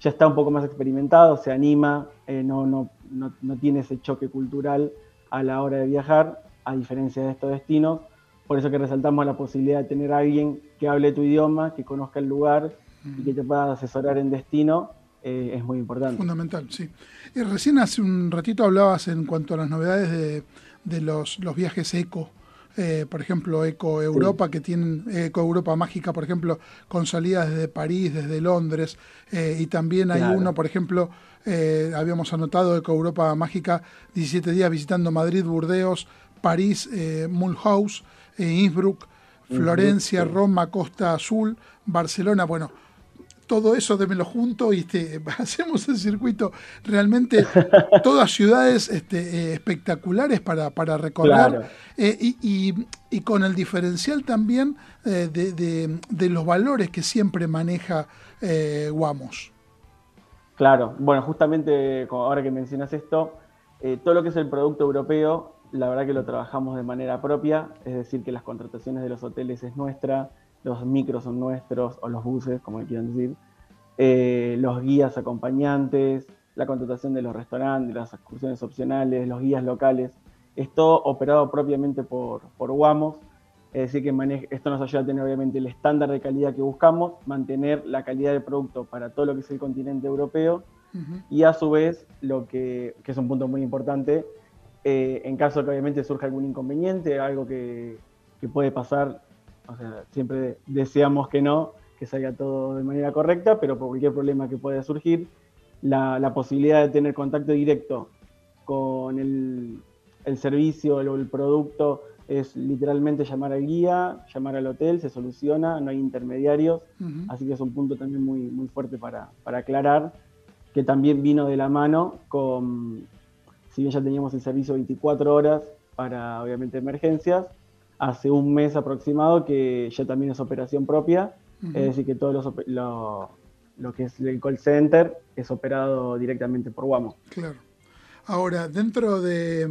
ya está un poco más experimentado, se anima, eh, no, no, no, no, tiene ese choque cultural a la hora de viajar, a diferencia de estos destinos. Por eso que resaltamos la posibilidad de tener a alguien que hable tu idioma, que conozca el lugar y que te pueda asesorar en destino eh, es muy importante. Fundamental, sí. Y recién hace un ratito hablabas en cuanto a las novedades de, los, viajes eco. Eh, por ejemplo, Eco Europa, que tienen Eco Europa Mágica, por ejemplo, con salidas desde París, desde Londres, eh, y también hay uno, por ejemplo, habíamos anotado Eco Europa Mágica, 17 días visitando Madrid, Burdeos, París, Mulhouse, Innsbruck, Florencia, Roma, Costa Azul, Barcelona, bueno, todo eso démelo junto y este, hacemos el circuito. Realmente todas ciudades este, eh, espectaculares para, para recorrer eh, y, y, con el diferencial también eh, de, de, los valores que siempre maneja Guamos. Claro, bueno, justamente ahora que mencionas esto, todo lo que es el producto europeo, la verdad que lo trabajamos de manera propia, es decir, que las contrataciones de los hoteles es nuestra, los micros son nuestros, o los buses, como quieran decir, eh, los guías acompañantes, la contratación de los restaurantes, las excursiones opcionales, los guías locales, es todo operado propiamente por, por Guamos, es decir, que esto nos ayuda a tener obviamente el estándar de calidad que buscamos, mantener la calidad del producto para todo lo que es el continente europeo y a su vez, lo que, que es un punto muy importante, eh, en caso de que obviamente surja algún inconveniente, algo que, que puede pasar o sea, siempre deseamos que no, que salga todo de manera correcta, pero por cualquier problema que pueda surgir, la, posibilidad de tener contacto directo con el, servicio o el producto es literalmente llamar al guía, llamar al hotel, se soluciona, no hay intermediarios, así que es un punto también muy, muy fuerte para, para aclarar, que también vino de la mano con, si bien ya teníamos el servicio 24 horas para obviamente emergencias, hace un mes aproximado que ya también es operación propia, es decir, que todo lo, lo, que es el call center es operado directamente por Wamo. Claro. Ahora, dentro de,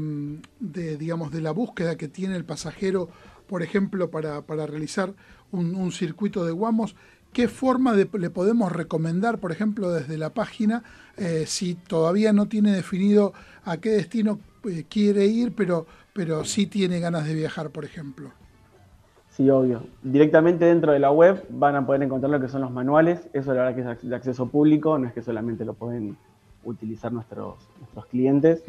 digamos, de la búsqueda que tiene el pasajero por ejemplo, para, para realizar un, circuito de Guamos, ¿qué forma le podemos recomendar, por ejemplo, desde la página, eh, si todavía no tiene definido a qué destino eh, quiere ir, pero, pero sí tiene ganas de viajar, por ejemplo? Sí, obvio. Directamente dentro de la web van a poder encontrar lo que son los manuales. Eso la verdad que es de acceso público, no es que solamente lo pueden utilizar nuestros, nuestros clientes.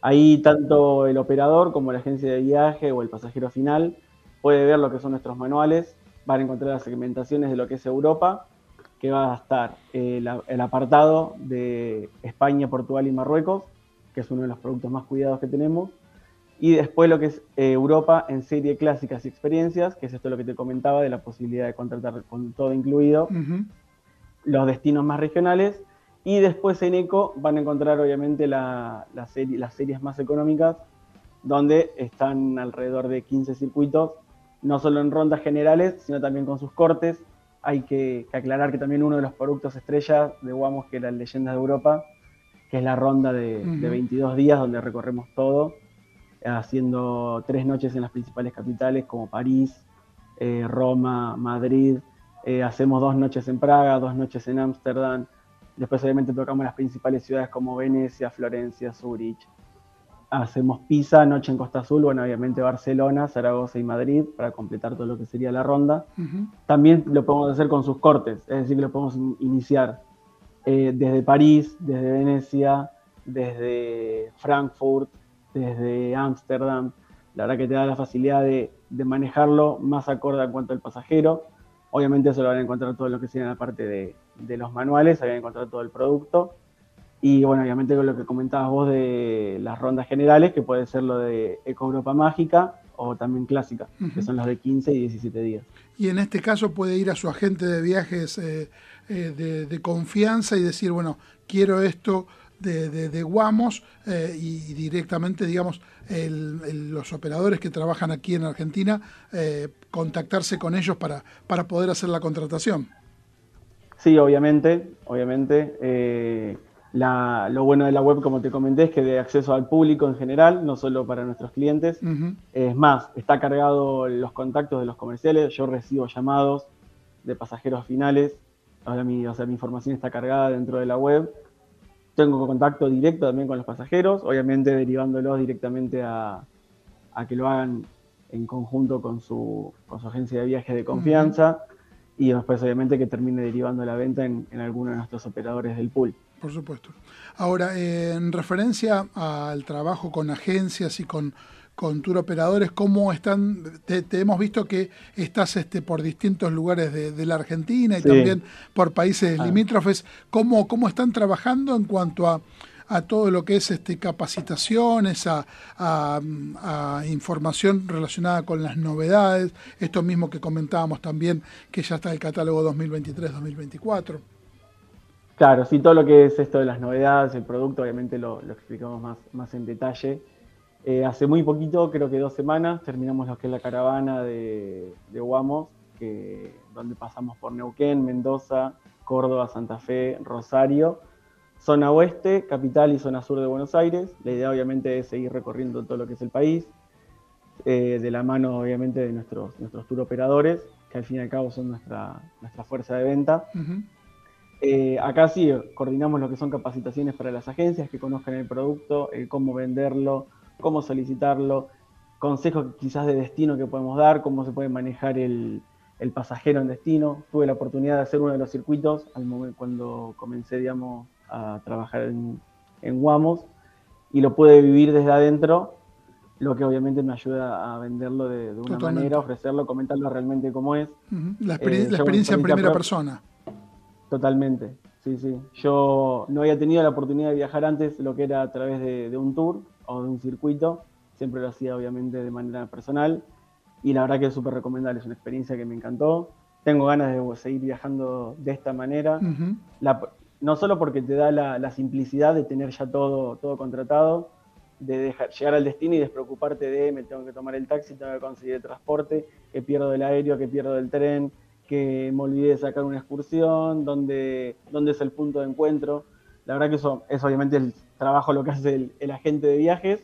Ahí tanto el operador como la agencia de viaje o el pasajero final puede ver lo que son nuestros manuales, van a encontrar las segmentaciones de lo que es Europa, que va a estar el, apartado de España, Portugal y Marruecos, que es uno de los productos más cuidados que tenemos, y después lo que es eh, Europa en serie clásicas y experiencias, que es esto lo que te comentaba de la posibilidad de contratar con todo incluido, los destinos más regionales, y después en ECO van a encontrar obviamente la, serie, las series más económicas, donde están alrededor de 15 circuitos, no solo en rondas generales, sino también con sus cortes. Hay que, aclarar que también uno de los productos estrellas de Guamos, que es la Leyenda de Europa, que es la ronda de, 22 días, donde recorremos todo, haciendo tres noches en las principales capitales como París, eh, Roma, Madrid. Eh, hacemos dos noches en Praga, dos noches en Ámsterdam, Después obviamente tocamos las principales ciudades como Venecia, Florencia, Zurich. Hacemos Pisa, Noche en Costa Azul, bueno, obviamente Barcelona, Zaragoza y Madrid para completar todo lo que sería la ronda. También lo podemos hacer con sus cortes, es decir, que lo podemos iniciar eh, desde París, desde Venecia, desde Frankfurt, desde Ámsterdam. La verdad que te da la facilidad de, de manejarlo más acorde en cuanto al pasajero. Obviamente eso lo van a encontrar todo lo que en la parte de, de los manuales, habían encontrado todo el producto. Y bueno, obviamente con lo que comentabas vos de las rondas generales, que puede ser lo de Eco Europa Mágica o también clásica, que son los de 15 y 17 días. Y en este caso puede ir a su agente de viajes eh, eh, de, confianza y decir, bueno, quiero esto de, de, Guamos eh, y directamente, digamos, los operadores que trabajan aquí en Argentina, contactarse con ellos para, para poder hacer la contratación. Sí, obviamente, obviamente. Eh, lo bueno de la web, como te comenté, es que de acceso al público en general, no solo para nuestros clientes. Es más, está cargado los contactos de los comerciales. Yo recibo llamados de pasajeros finales. Ahora mi, o sea, mi información está cargada dentro de la web. Tengo contacto directo también con los pasajeros, obviamente derivándolos directamente a, que lo hagan en conjunto con su, con su agencia de viajes de confianza y después obviamente que termine derivando la venta en, alguno de nuestros operadores del pool. Por supuesto. Ahora, en referencia al trabajo con agencias y con, con tour operadores, ¿cómo están? Te, hemos visto que estás este, por distintos lugares de, la Argentina y también por países ah. limítrofes. ¿Cómo, ¿Cómo están trabajando en cuanto a a todo lo que es este, capacitaciones, a, información relacionada con las novedades, esto mismo que comentábamos también, que ya está el catálogo 2023-2024. Claro, sí, todo lo que es esto de las novedades, el producto, obviamente lo, explicamos más, más en detalle. Eh, hace muy poquito, creo que dos semanas, terminamos lo que es la caravana de, de Guamos, que, donde pasamos por Neuquén, Mendoza, Córdoba, Santa Fe, Rosario zona oeste, capital y zona sur de Buenos Aires. La idea obviamente es seguir recorriendo todo lo que es el país, eh, de la mano obviamente de nuestros, nuestros tour operadores, que al fin y al cabo son nuestra, nuestra fuerza de venta. Eh, acá sí coordinamos lo que son capacitaciones para las agencias que conozcan el producto, cómo venderlo, cómo solicitarlo, consejos quizás de destino que podemos dar, cómo se puede manejar el, el pasajero en destino. Tuve la oportunidad de hacer uno de los circuitos al momento, cuando comencé, digamos, a trabajar en, en Guamos y lo pude vivir desde adentro, lo que obviamente me ayuda a venderlo de, una manera, ofrecerlo, comentarlo realmente como es. La, eh, experiencia en primera persona. Totalmente, sí, sí. Yo no había tenido la oportunidad de viajar antes lo que era a través de, un tour o de un circuito, siempre lo hacía obviamente de manera personal y la verdad que es súper recomendable, es una experiencia que me encantó. Tengo ganas de seguir viajando de esta manera. la, no solo porque te da la, simplicidad de tener ya todo, todo contratado, de dejar, llegar al destino y despreocuparte de me tengo que tomar el taxi, tengo que conseguir el transporte, que pierdo el aéreo, que pierdo el tren, que me olvidé de sacar una excursión, dónde, dónde es el punto de encuentro. La verdad que eso es obviamente el trabajo lo que hace el, agente de viajes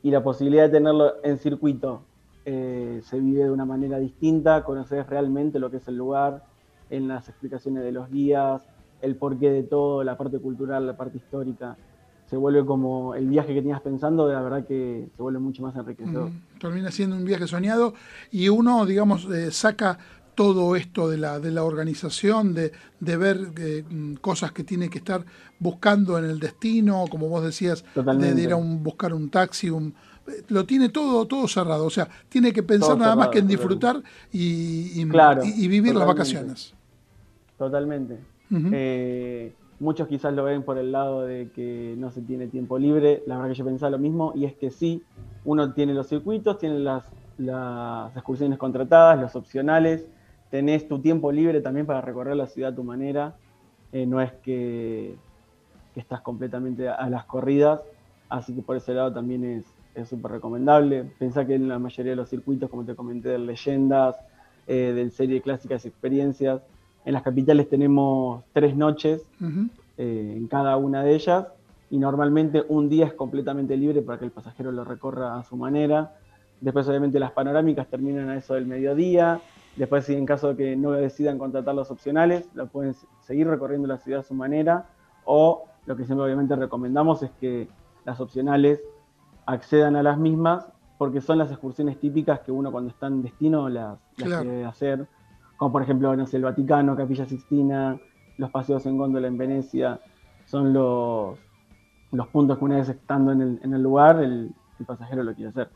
y la posibilidad de tenerlo en circuito eh, se vive de una manera distinta, conoces realmente lo que es el lugar, en las explicaciones de los guías, el porqué de todo, la parte cultural, la parte histórica. Se vuelve como el viaje que tenías pensando, de la verdad que se vuelve mucho más enriquecedor. termina siendo un viaje soñado y uno, digamos, eh, saca todo esto de la, de la organización, de, de ver eh, cosas que tiene que estar buscando en el destino, como vos decías, de, ir a un, buscar un taxi, un, eh, lo tiene todo, todo cerrado. O sea, tiene que pensar nada más que en disfrutar y, y, vivir las vacaciones. Totalmente. Eh, muchos quizás lo ven por el lado de que no se tiene tiempo libre. La verdad que yo pensaba lo mismo y es que sí, uno tiene los circuitos, tiene las, las excursiones contratadas, los opcionales, tenés tu tiempo libre también para recorrer la ciudad a tu manera. Eh, no es que, que, estás completamente a las corridas, así que por ese lado también es súper recomendable. Pensá que en la mayoría de los circuitos, como te comenté, de leyendas, eh, del serie clásicas experiencias, en las capitales tenemos tres noches eh, en cada una de ellas y normalmente un día es completamente libre para que el pasajero lo recorra a su manera. Después obviamente las panorámicas terminan a eso del mediodía. Después si en caso de que no decidan contratar los opcionales, lo pueden seguir recorriendo la ciudad a su manera. O lo que siempre obviamente recomendamos es que las opcionales accedan a las mismas porque son las excursiones típicas que uno cuando está en destino las, las quiere hacer como por ejemplo, no sé, el Vaticano, Capilla Sixtina, los paseos en góndola en Venecia, son los, los puntos que una vez estando en el, en el lugar, el, pasajero lo quiere hacer.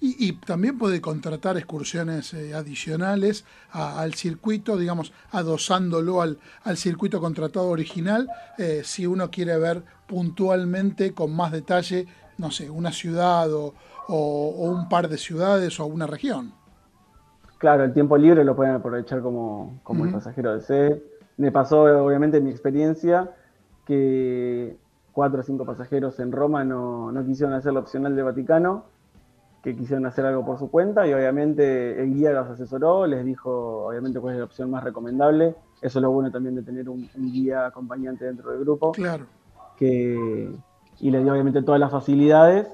y, también puede contratar excursiones eh, adicionales al circuito, digamos, adosándolo al, al circuito contratado original, eh, si uno quiere ver puntualmente, con más detalle, no sé, una ciudad o, o un par de ciudades o una región. Claro, el tiempo libre lo pueden aprovechar como, como el pasajero desee. Me pasó, obviamente, en mi experiencia que cuatro o cinco pasajeros en Roma no, no quisieron hacer la opcional de Vaticano, que quisieron hacer algo por su cuenta y obviamente el guía los asesoró, les dijo obviamente cuál es la opción más recomendable. Eso es lo bueno también de tener un, un guía acompañante dentro del grupo. Claro. Que, y le dio obviamente todas las facilidades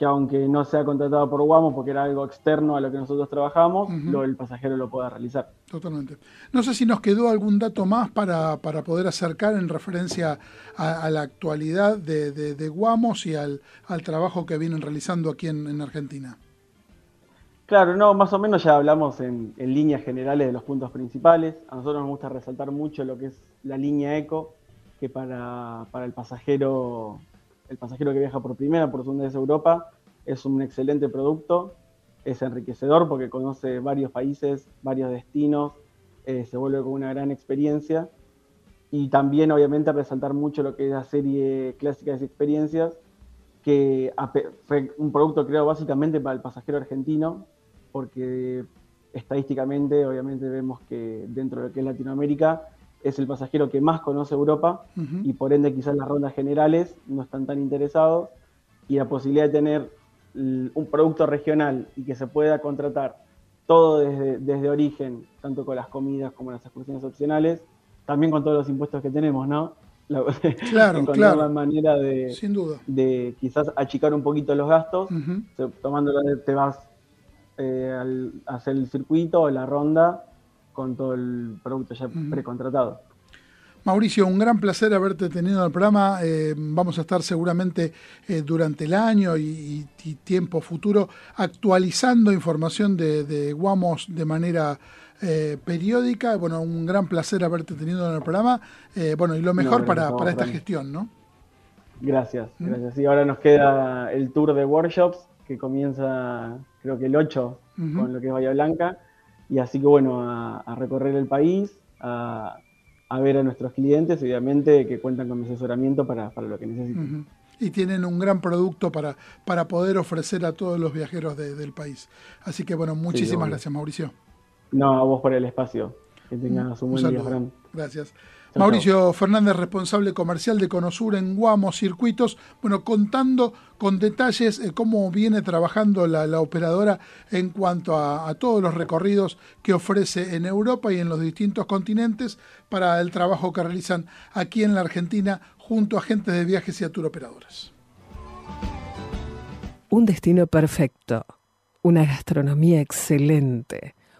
que aunque no sea contratado por Guamo porque era algo externo a lo que nosotros trabajamos, lo, el pasajero lo pueda realizar. Totalmente. No sé si nos quedó algún dato más para, poder acercar en referencia a, la actualidad de, de, Guamos y al, trabajo que vienen realizando aquí en, Argentina. Claro, no, más o menos ya hablamos en, líneas generales de los puntos principales. A nosotros nos gusta resaltar mucho lo que es la línea eco, que para, para el pasajero el pasajero que viaja por primera, por segunda vez a Europa, es un excelente producto, es enriquecedor porque conoce varios países, varios destinos, eh, se vuelve con una gran experiencia. Y también, obviamente, resaltar mucho lo que es la serie clásica de experiencias, que fue un producto creado básicamente para el pasajero argentino, porque estadísticamente, obviamente, vemos que dentro de lo que es Latinoamérica, es el pasajero que más conoce Europa y por ende quizás las rondas generales no están tan interesados y la posibilidad de tener un producto regional y que se pueda contratar todo desde, desde origen, tanto con las comidas como las excursiones opcionales, también con todos los impuestos que tenemos, ¿no? claro, encontrar la manera de, Sin duda. de quizás achicar un poquito los gastos, tomando te vas eh, al, hacer el circuito o la ronda con todo el producto ya precontratado. Mauricio, un gran placer haberte tenido en el programa. Eh, vamos a estar seguramente eh, durante el año y, tiempo futuro actualizando información de, de Guamos de manera eh, periódica. Bueno, un gran placer haberte tenido en el programa. bueno, y lo mejor para, para, esta gestión, ¿no? Gracias, ¿Mm? gracias. Y ahora nos queda el tour de workshops que comienza creo que el 8 con lo que es Bahía Blanca y así que bueno, a, recorrer el país, a, ver a nuestros clientes, obviamente que cuentan con mi asesoramiento para, lo que necesiten. Y tienen un gran producto para, para poder ofrecer a todos los viajeros del país. Así que bueno, muchísimas gracias Mauricio. No, a vos por el espacio. Que tengas un buen día, Fran. Gracias. Mauricio Fernández, responsable comercial de Conosur en Guamo Circuitos, bueno, contando con detalles eh, cómo viene trabajando la, operadora en cuanto a, todos los recorridos que ofrece en Europa y en los distintos continentes para el trabajo que realizan aquí en la Argentina junto a agentes de viajes y a operadores. Un destino perfecto una gastronomía excelente,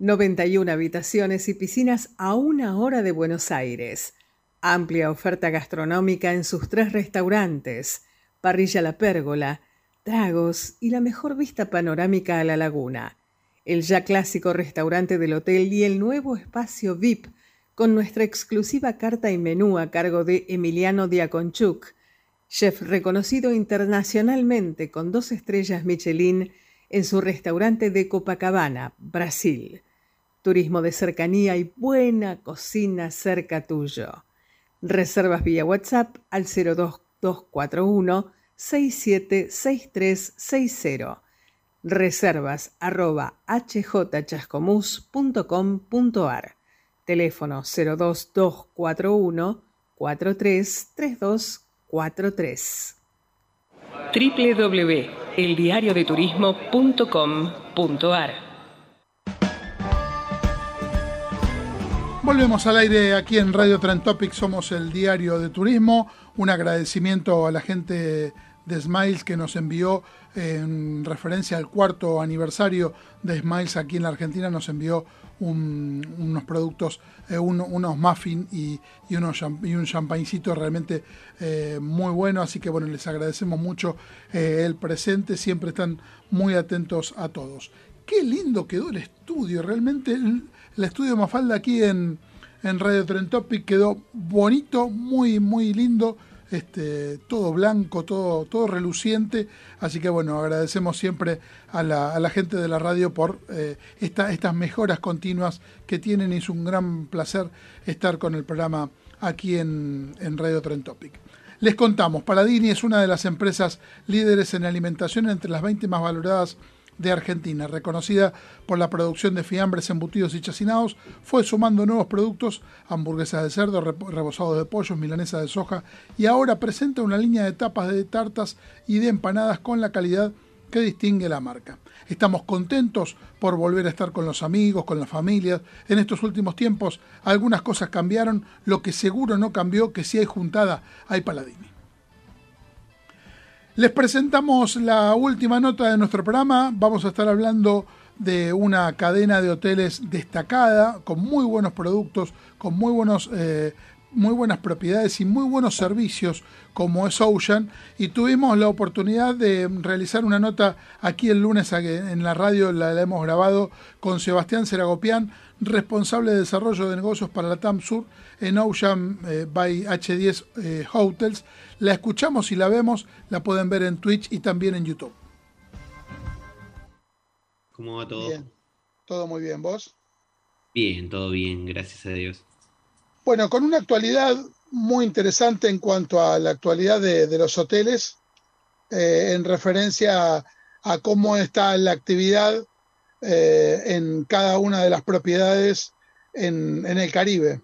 91 habitaciones y piscinas a una hora de Buenos Aires. Amplia oferta gastronómica en sus tres restaurantes parrilla La Pérgola, tragos y la mejor vista panorámica a la laguna, el ya clásico restaurante del hotel y el nuevo espacio VIP con nuestra exclusiva carta y menú a cargo de Emiliano Diaconchuk, chef reconocido internacionalmente con dos estrellas Michelin en su restaurante de Copacabana, Brasil. Turismo de cercanía y buena cocina cerca tuyo. Reservas vía WhatsApp al 02 241 676360. Reservas arroba hjchascomus.com.ar. Teléfono 02241 433243. www.eldiariodeturismo.com.ar Volvemos al aire aquí en Radio Trend Topic, somos el diario de turismo. Un agradecimiento a la gente de Smiles que nos envió en referencia al cuarto aniversario de Smiles aquí en la Argentina, nos envió unos productos, eh, unos muffins y, un champagncito realmente eh, muy bueno, así que bueno, les agradecemos mucho eh, el presente, siempre están muy atentos a todos. Qué lindo quedó el estudio, realmente estudio Mafalda aquí en, en Radio Trentopic quedó bonito, muy, muy lindo. Este, todo blanco, todo, todo reluciente. Así que bueno, agradecemos siempre a la, a la gente de la radio por eh, estas mejoras continuas que tienen es un gran placer estar con el programa aquí en, en Radio Trentopic. Les contamos, Paladini es una de las empresas líderes en alimentación entre las 20 más valoradas de Argentina, reconocida por la producción de fiambres, embutidos y chacinados, fue sumando nuevos productos, hamburguesas de cerdo, rebozados de pollos, milanesas de soja y ahora presenta una línea de tapas de tartas y de empanadas con la calidad que distingue la marca. Estamos contentos por volver a estar con los amigos, con las familias. En estos últimos tiempos algunas cosas cambiaron, lo que seguro no cambió, que si hay juntada, hay Paladini. Les presentamos la última nota de nuestro programa. Vamos a estar hablando de una cadena de hoteles destacada, con muy buenos productos, con muy, buenos, eh, muy buenas propiedades y muy buenos servicios, como es Ocean. Y tuvimos la oportunidad de realizar una nota aquí el lunes en la radio, la, hemos grabado con Sebastián Seragopián, responsable de desarrollo de negocios para la TAM Sur en Ocean eh, by H10 eh, Hotels. La escuchamos y la vemos, la pueden ver en Twitch y también en YouTube. ¿Cómo va todo? Bien, todo muy bien, ¿vos? Bien, todo bien, gracias a Dios. Bueno, con una actualidad muy interesante en cuanto a la actualidad de, los hoteles, eh, en referencia a, cómo está la actividad en cada una de las propiedades en el Caribe.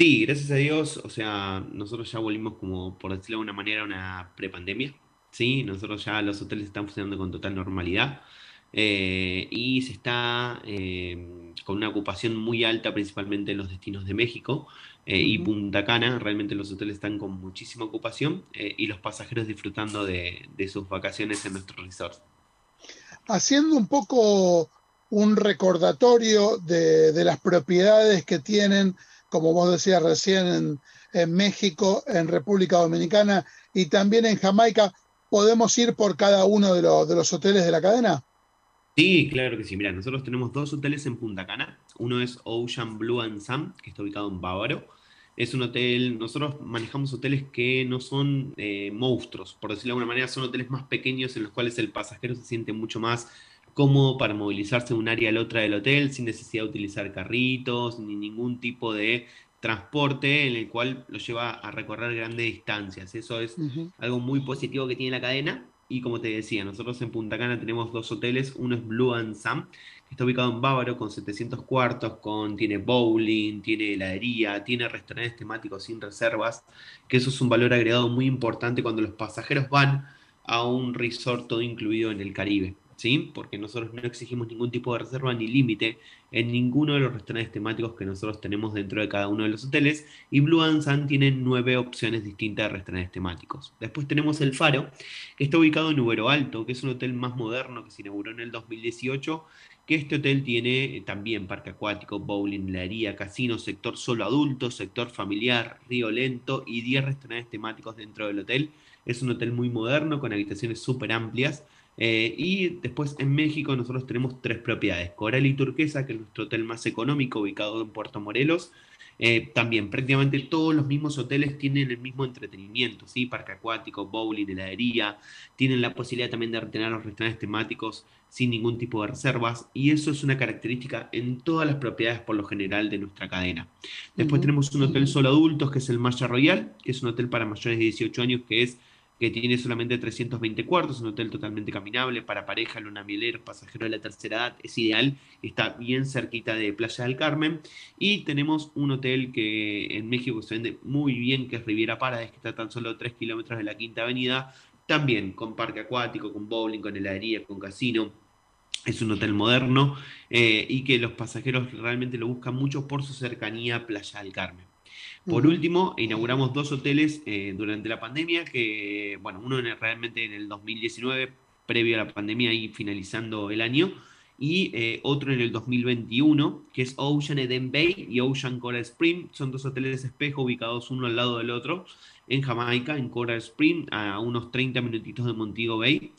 Sí, gracias a Dios, o sea, nosotros ya volvimos como, por decirlo de alguna manera, una prepandemia, ¿sí? Nosotros ya los hoteles están funcionando con total normalidad eh, y se está eh, con una ocupación muy alta, principalmente en los destinos de México eh, y Punta Cana, realmente los hoteles están con muchísima ocupación y los pasajeros disfrutando de, sus vacaciones en nuestro resort. Haciendo un poco un recordatorio de, de las propiedades que tienen como vos decías recién, en, México, en República Dominicana y también en Jamaica, ¿podemos ir por cada uno de, de los hoteles de la cadena? Sí, claro que sí. Mira, nosotros tenemos dos hoteles en Punta Cana. Uno es Ocean Blue and Sam, que está ubicado en Bávaro. Es un hotel, nosotros manejamos hoteles que no son eh, monstruos, por decirlo de alguna manera, son hoteles más pequeños en los cuales el pasajero se siente mucho más cómodo para movilizarse de un área a la otra del hotel sin necesidad de utilizar carritos ni ningún tipo de transporte en el cual lo lleva a recorrer grandes distancias. Eso es algo muy positivo que tiene la cadena. Y como te decía, nosotros en Punta Cana tenemos dos hoteles. Uno es Blue and Sam, Está ubicado en Bávaro con 700 cuartos, con, tiene bowling, tiene heladería, tiene restaurantes temáticos sin reservas, que eso es un valor agregado muy importante cuando los pasajeros van a un resort todo incluido en el Caribe. ¿sí? Porque nosotros no exigimos ningún tipo de reserva ni límite en ninguno de los restaurantes temáticos que nosotros tenemos dentro de cada uno de los hoteles y Blue and Sun tiene nueve opciones distintas de restaurantes temáticos. Después tenemos El Faro, que está ubicado en Ubero Alto, que es un hotel más moderno que se inauguró en el 2018 que este hotel tiene eh, también parque acuático, bowling, heladería, casino, sector solo adultos, sector familiar, río lento y 10 restaurantes temáticos dentro del hotel. Es un hotel muy moderno con habitaciones súper amplias eh, y después en México nosotros tenemos tres propiedades, Coral y Turquesa, que es nuestro hotel más económico ubicado en Puerto Morelos. Eh, también prácticamente todos los mismos hoteles tienen el mismo entretenimiento, ¿sí? Parque acuático, bowling, heladería, tienen la posibilidad también de retener los restaurantes temáticos sin ningún tipo de reservas y eso es una característica en todas las propiedades por lo general de nuestra cadena. Después tenemos un hotel solo adultos que es el Maya Royal, que es un hotel para mayores de 18 años que es que tiene solamente 320 cuartos, un hotel totalmente caminable para pareja, luna mieler, pasajero de la tercera edad, es ideal, está bien cerquita de Playa del Carmen. Y tenemos un hotel que en México se vende muy bien, que es Riviera Paradise, que está tan solo 3 kilómetros de la Quinta Avenida, también con parque acuático, con bowling, con heladería, con casino. Es un hotel moderno eh, y que los pasajeros realmente lo buscan mucho por su cercanía a Playa del Carmen. Por último, inauguramos dos hoteles eh, durante la pandemia, que, bueno, uno realmente en el 2019, previo a la pandemia y finalizando el año, y eh, otro en el 2021, que es Ocean Eden Bay y Ocean Coral Spring. Son dos hoteles de espejo ubicados uno al lado del otro en Jamaica, en Coral Spring, a unos 30 minutitos de Montego Bay.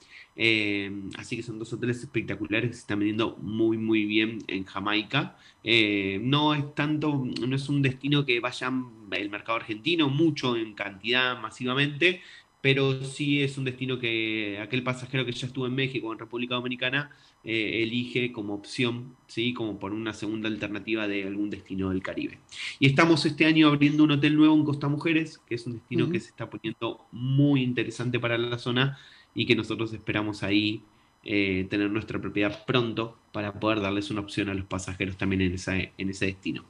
Eh, así que son dos hoteles espectaculares que se están vendiendo muy, muy bien en Jamaica. Eh, no es tanto, no es un destino que vaya el mercado argentino mucho en cantidad masivamente, pero sí es un destino que aquel pasajero que ya estuvo en México o en República Dominicana eh, elige como opción, ¿sí? como por una segunda alternativa de algún destino del Caribe. Y estamos este año abriendo un hotel nuevo en Costa Mujeres, que es un destino que se está poniendo muy interesante para la zona y que nosotros esperamos ahí eh, tener nuestra propiedad pronto para poder darles una opción a los pasajeros también en, en ese destino.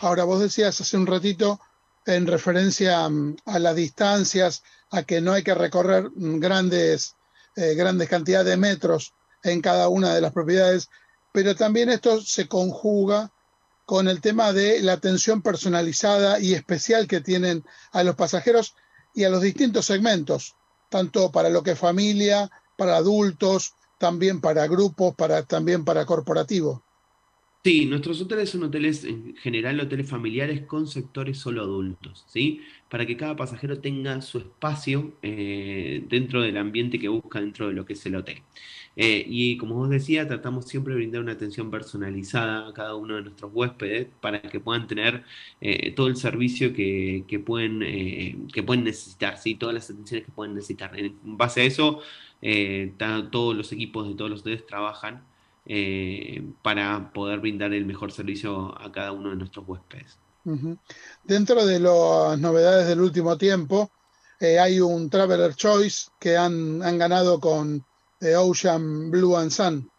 Ahora, vos decías hace un ratito en referencia mm, a las distancias, a que no hay que recorrer mm, grandes, eh, grandes cantidades de metros en cada una de las propiedades, pero también esto se conjuga con el tema de la atención personalizada y especial que tienen a los pasajeros y a los distintos segmentos tanto para lo que es familia, para adultos, también para grupos, para, también para corporativos. Sí, nuestros hoteles son hoteles, en general, hoteles familiares con sectores solo adultos, ¿sí? Para que cada pasajero tenga su espacio eh, dentro del ambiente que busca dentro de lo que es el hotel. Eh, y como vos decía, tratamos siempre de brindar una atención personalizada a cada uno de nuestros huéspedes para que puedan tener eh, todo el servicio que, pueden, eh, que pueden necesitar, ¿sí? todas las atenciones que pueden necesitar. En base a eso, todos los equipos de todos los hoteles trabajan para poder brindar el mejor servicio a cada uno de nuestros huéspedes. Dentro de las novedades del último tiempo, hay un Traveler Choice que han, han ganado con de Ocean Blue and Sun.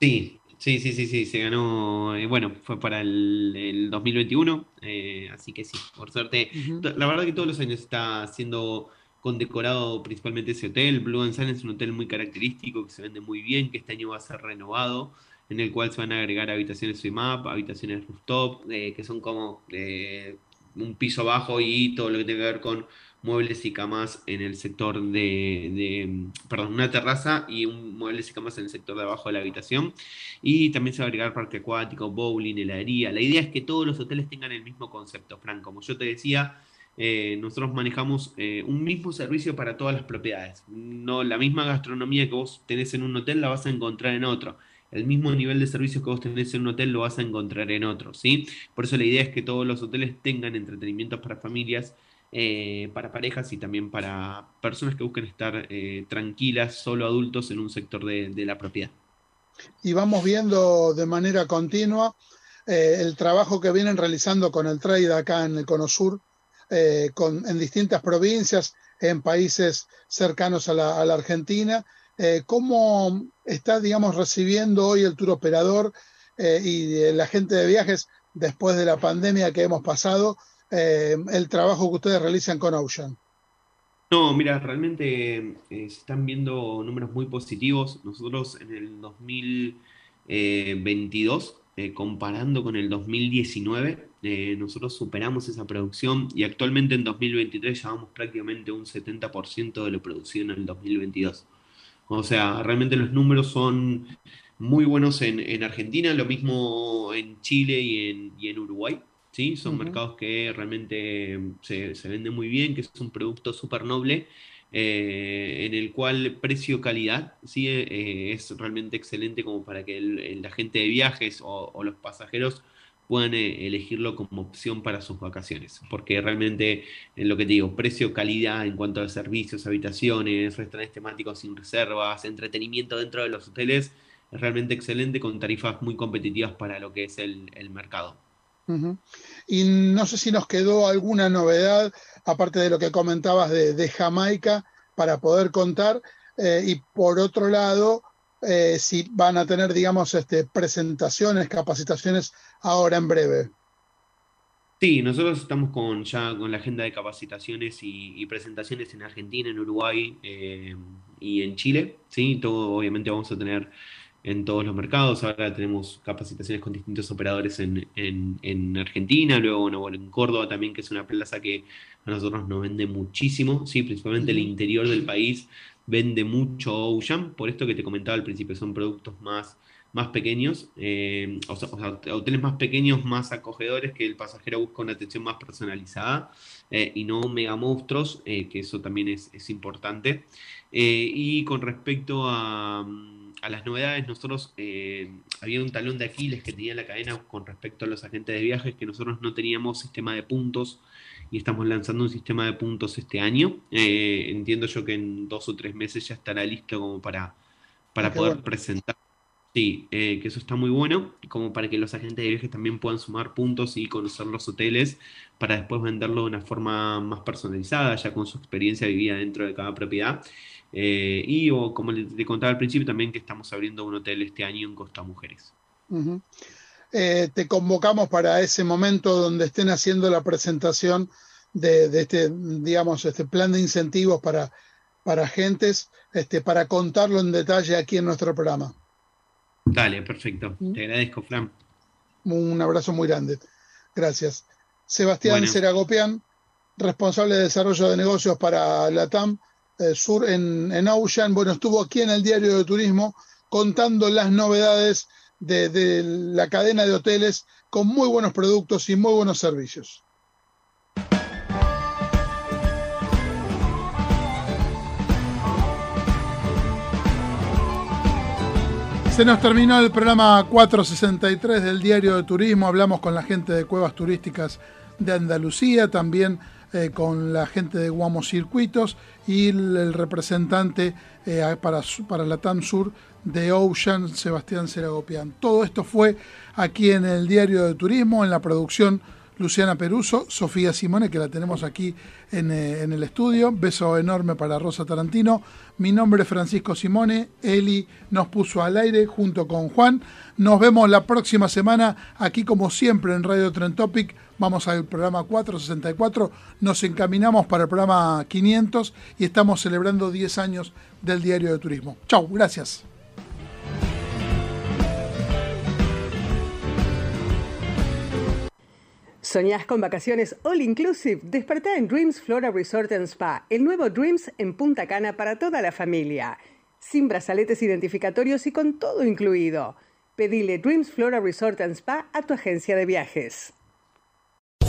Sí, sí, sí, sí, sí, se ganó, eh, bueno, fue para el, 2021, eh, así que sí, por suerte, la verdad que todos los años está siendo condecorado principalmente ese hotel, Blue and Sun es un hotel muy característico, que se vende muy bien, que este año va a ser renovado, en el cual se van a agregar habitaciones IMAP, habitaciones rooftop, eh, que son como un piso abajo y todo lo que tiene que ver con muebles y camas en el sector de, perdón, una terraza y un muebles y camas en el sector de abajo de la habitación. Y también se va a agregar parque acuático, bowling, heladería. La idea es que todos los hoteles tengan el mismo concepto, Frank. Como yo te decía, eh, nosotros manejamos eh, un mismo servicio para todas las propiedades. No la misma gastronomía que vos tenés en un hotel la vas a encontrar en otro. El mismo nivel de servicio que vos tenés en un hotel lo vas a encontrar en otro, ¿sí? Por eso la idea es que todos los hoteles tengan entretenimientos para familias eh, para parejas y también para personas que busquen estar tranquilas, solo adultos en un sector de, la propiedad. Y vamos viendo de manera continua el trabajo que vienen realizando con el trade acá en el Cono Sur, con, en distintas provincias, en países cercanos a la, Argentina, Eh, ¿Cómo está, digamos, recibiendo hoy el tour operador eh, y la gente de viajes después de la pandemia que hemos pasado el trabajo que ustedes realizan con Ocean? No, mira, realmente se están viendo números muy positivos. Nosotros en el 2022 eh, comparando con el 2019, eh, nosotros superamos esa producción y actualmente en 2023 llevamos prácticamente un 70% de lo producido en el 2022. O sea, realmente los números son muy buenos en, Argentina, lo mismo en Chile y en, Uruguay. ¿sí? Son mercados que realmente se, se venden muy bien, que es un producto súper noble eh, en el cual precio-calidad ¿sí? Eh, es realmente excelente como para que el, la gente de viajes o, los pasajeros puedan eh, elegirlo como opción para sus vacaciones, porque realmente en lo que te digo, precio-calidad en cuanto a servicios, habitaciones, restaurantes temáticos sin reservas, entretenimiento dentro de los hoteles, es realmente excelente con tarifas muy competitivas para lo que es el, mercado. Y no sé si nos quedó alguna novedad aparte de lo que comentabas de, Jamaica, para poder contar. Eh, y por otro lado, eh, si van a tener, digamos, este, presentaciones, capacitaciones ahora en breve. Sí, nosotros estamos con ya con la agenda de capacitaciones y, presentaciones en Argentina, en Uruguay eh, y en Chile. Sí, todo obviamente vamos a tener en todos los mercados. Ahora tenemos capacitaciones con distintos operadores en, en, Argentina, luego en Córdoba también, que es una plaza que a nosotros nos vende muchísimo, sí, principalmente el interior del país vende mucho Ocean, por esto que te comentaba al principio, son productos más, más pequeños, eh, o, sea, hoteles más pequeños, más acogedores, que el pasajero busca una atención más personalizada eh, y no mega monstruos, eh, que eso también es, es importante. y con respecto a a las novedades, nosotros eh, había un talón de Aquiles que tenía la cadena con respecto a los agentes de viajes, que nosotros no teníamos sistema de puntos y estamos lanzando un sistema de puntos este año. Eh, entiendo yo que en dos o tres meses ya estará listo como para, para ah, poder presentar. Sí, eh, que eso está muy bueno, como para que los agentes de viajes también puedan sumar puntos y conocer los hoteles para después venderlo de una forma más personalizada, ya con su experiencia vivida dentro de cada propiedad. Eh, y o, como le, contaba al principio, también que estamos abriendo un hotel este año en Costa Mujeres. Eh, te convocamos para ese momento donde estén haciendo la presentación de, este, digamos, este plan de incentivos para, para agentes, este, para contarlo en detalle aquí en nuestro programa. Dale, perfecto. Te agradezco, Fran. Un abrazo muy grande. Gracias. Sebastián Seragopian, responsable de desarrollo de negocios para la TAM eh, sur en, en, Ocean, bueno, estuvo aquí en el diario de turismo contando las novedades de, la cadena de hoteles con muy buenos productos y muy buenos servicios. Se nos terminó el programa 463 del Diario de Turismo. Hablamos con la gente de Cuevas Turísticas de Andalucía, también eh, con la gente de Guamo Circuitos y el, representante eh, para, para la TAM Sur de Ocean, Sebastián Seragopian. Todo esto fue aquí en el Diario de Turismo, en la producción Luciana Peruso, Sofía Simone, que la tenemos aquí en, eh, en, el estudio. Beso enorme para Rosa Tarantino. Mi nombre es Francisco Simone. Eli nos puso al aire junto con Juan. Nos vemos la próxima semana aquí como siempre en Radio Trend Topic. Vamos al programa 464. Nos encaminamos para el programa 500 y estamos celebrando 10 años del Diario de Turismo. Chau, gracias. ¿Soñás con vacaciones all inclusive? Despertá en Dreams Flora Resort and Spa, el nuevo Dreams en Punta Cana para toda la familia. Sin brazaletes identificatorios y con todo incluido. Pedile Dreams Flora Resort and Spa a tu agencia de viajes.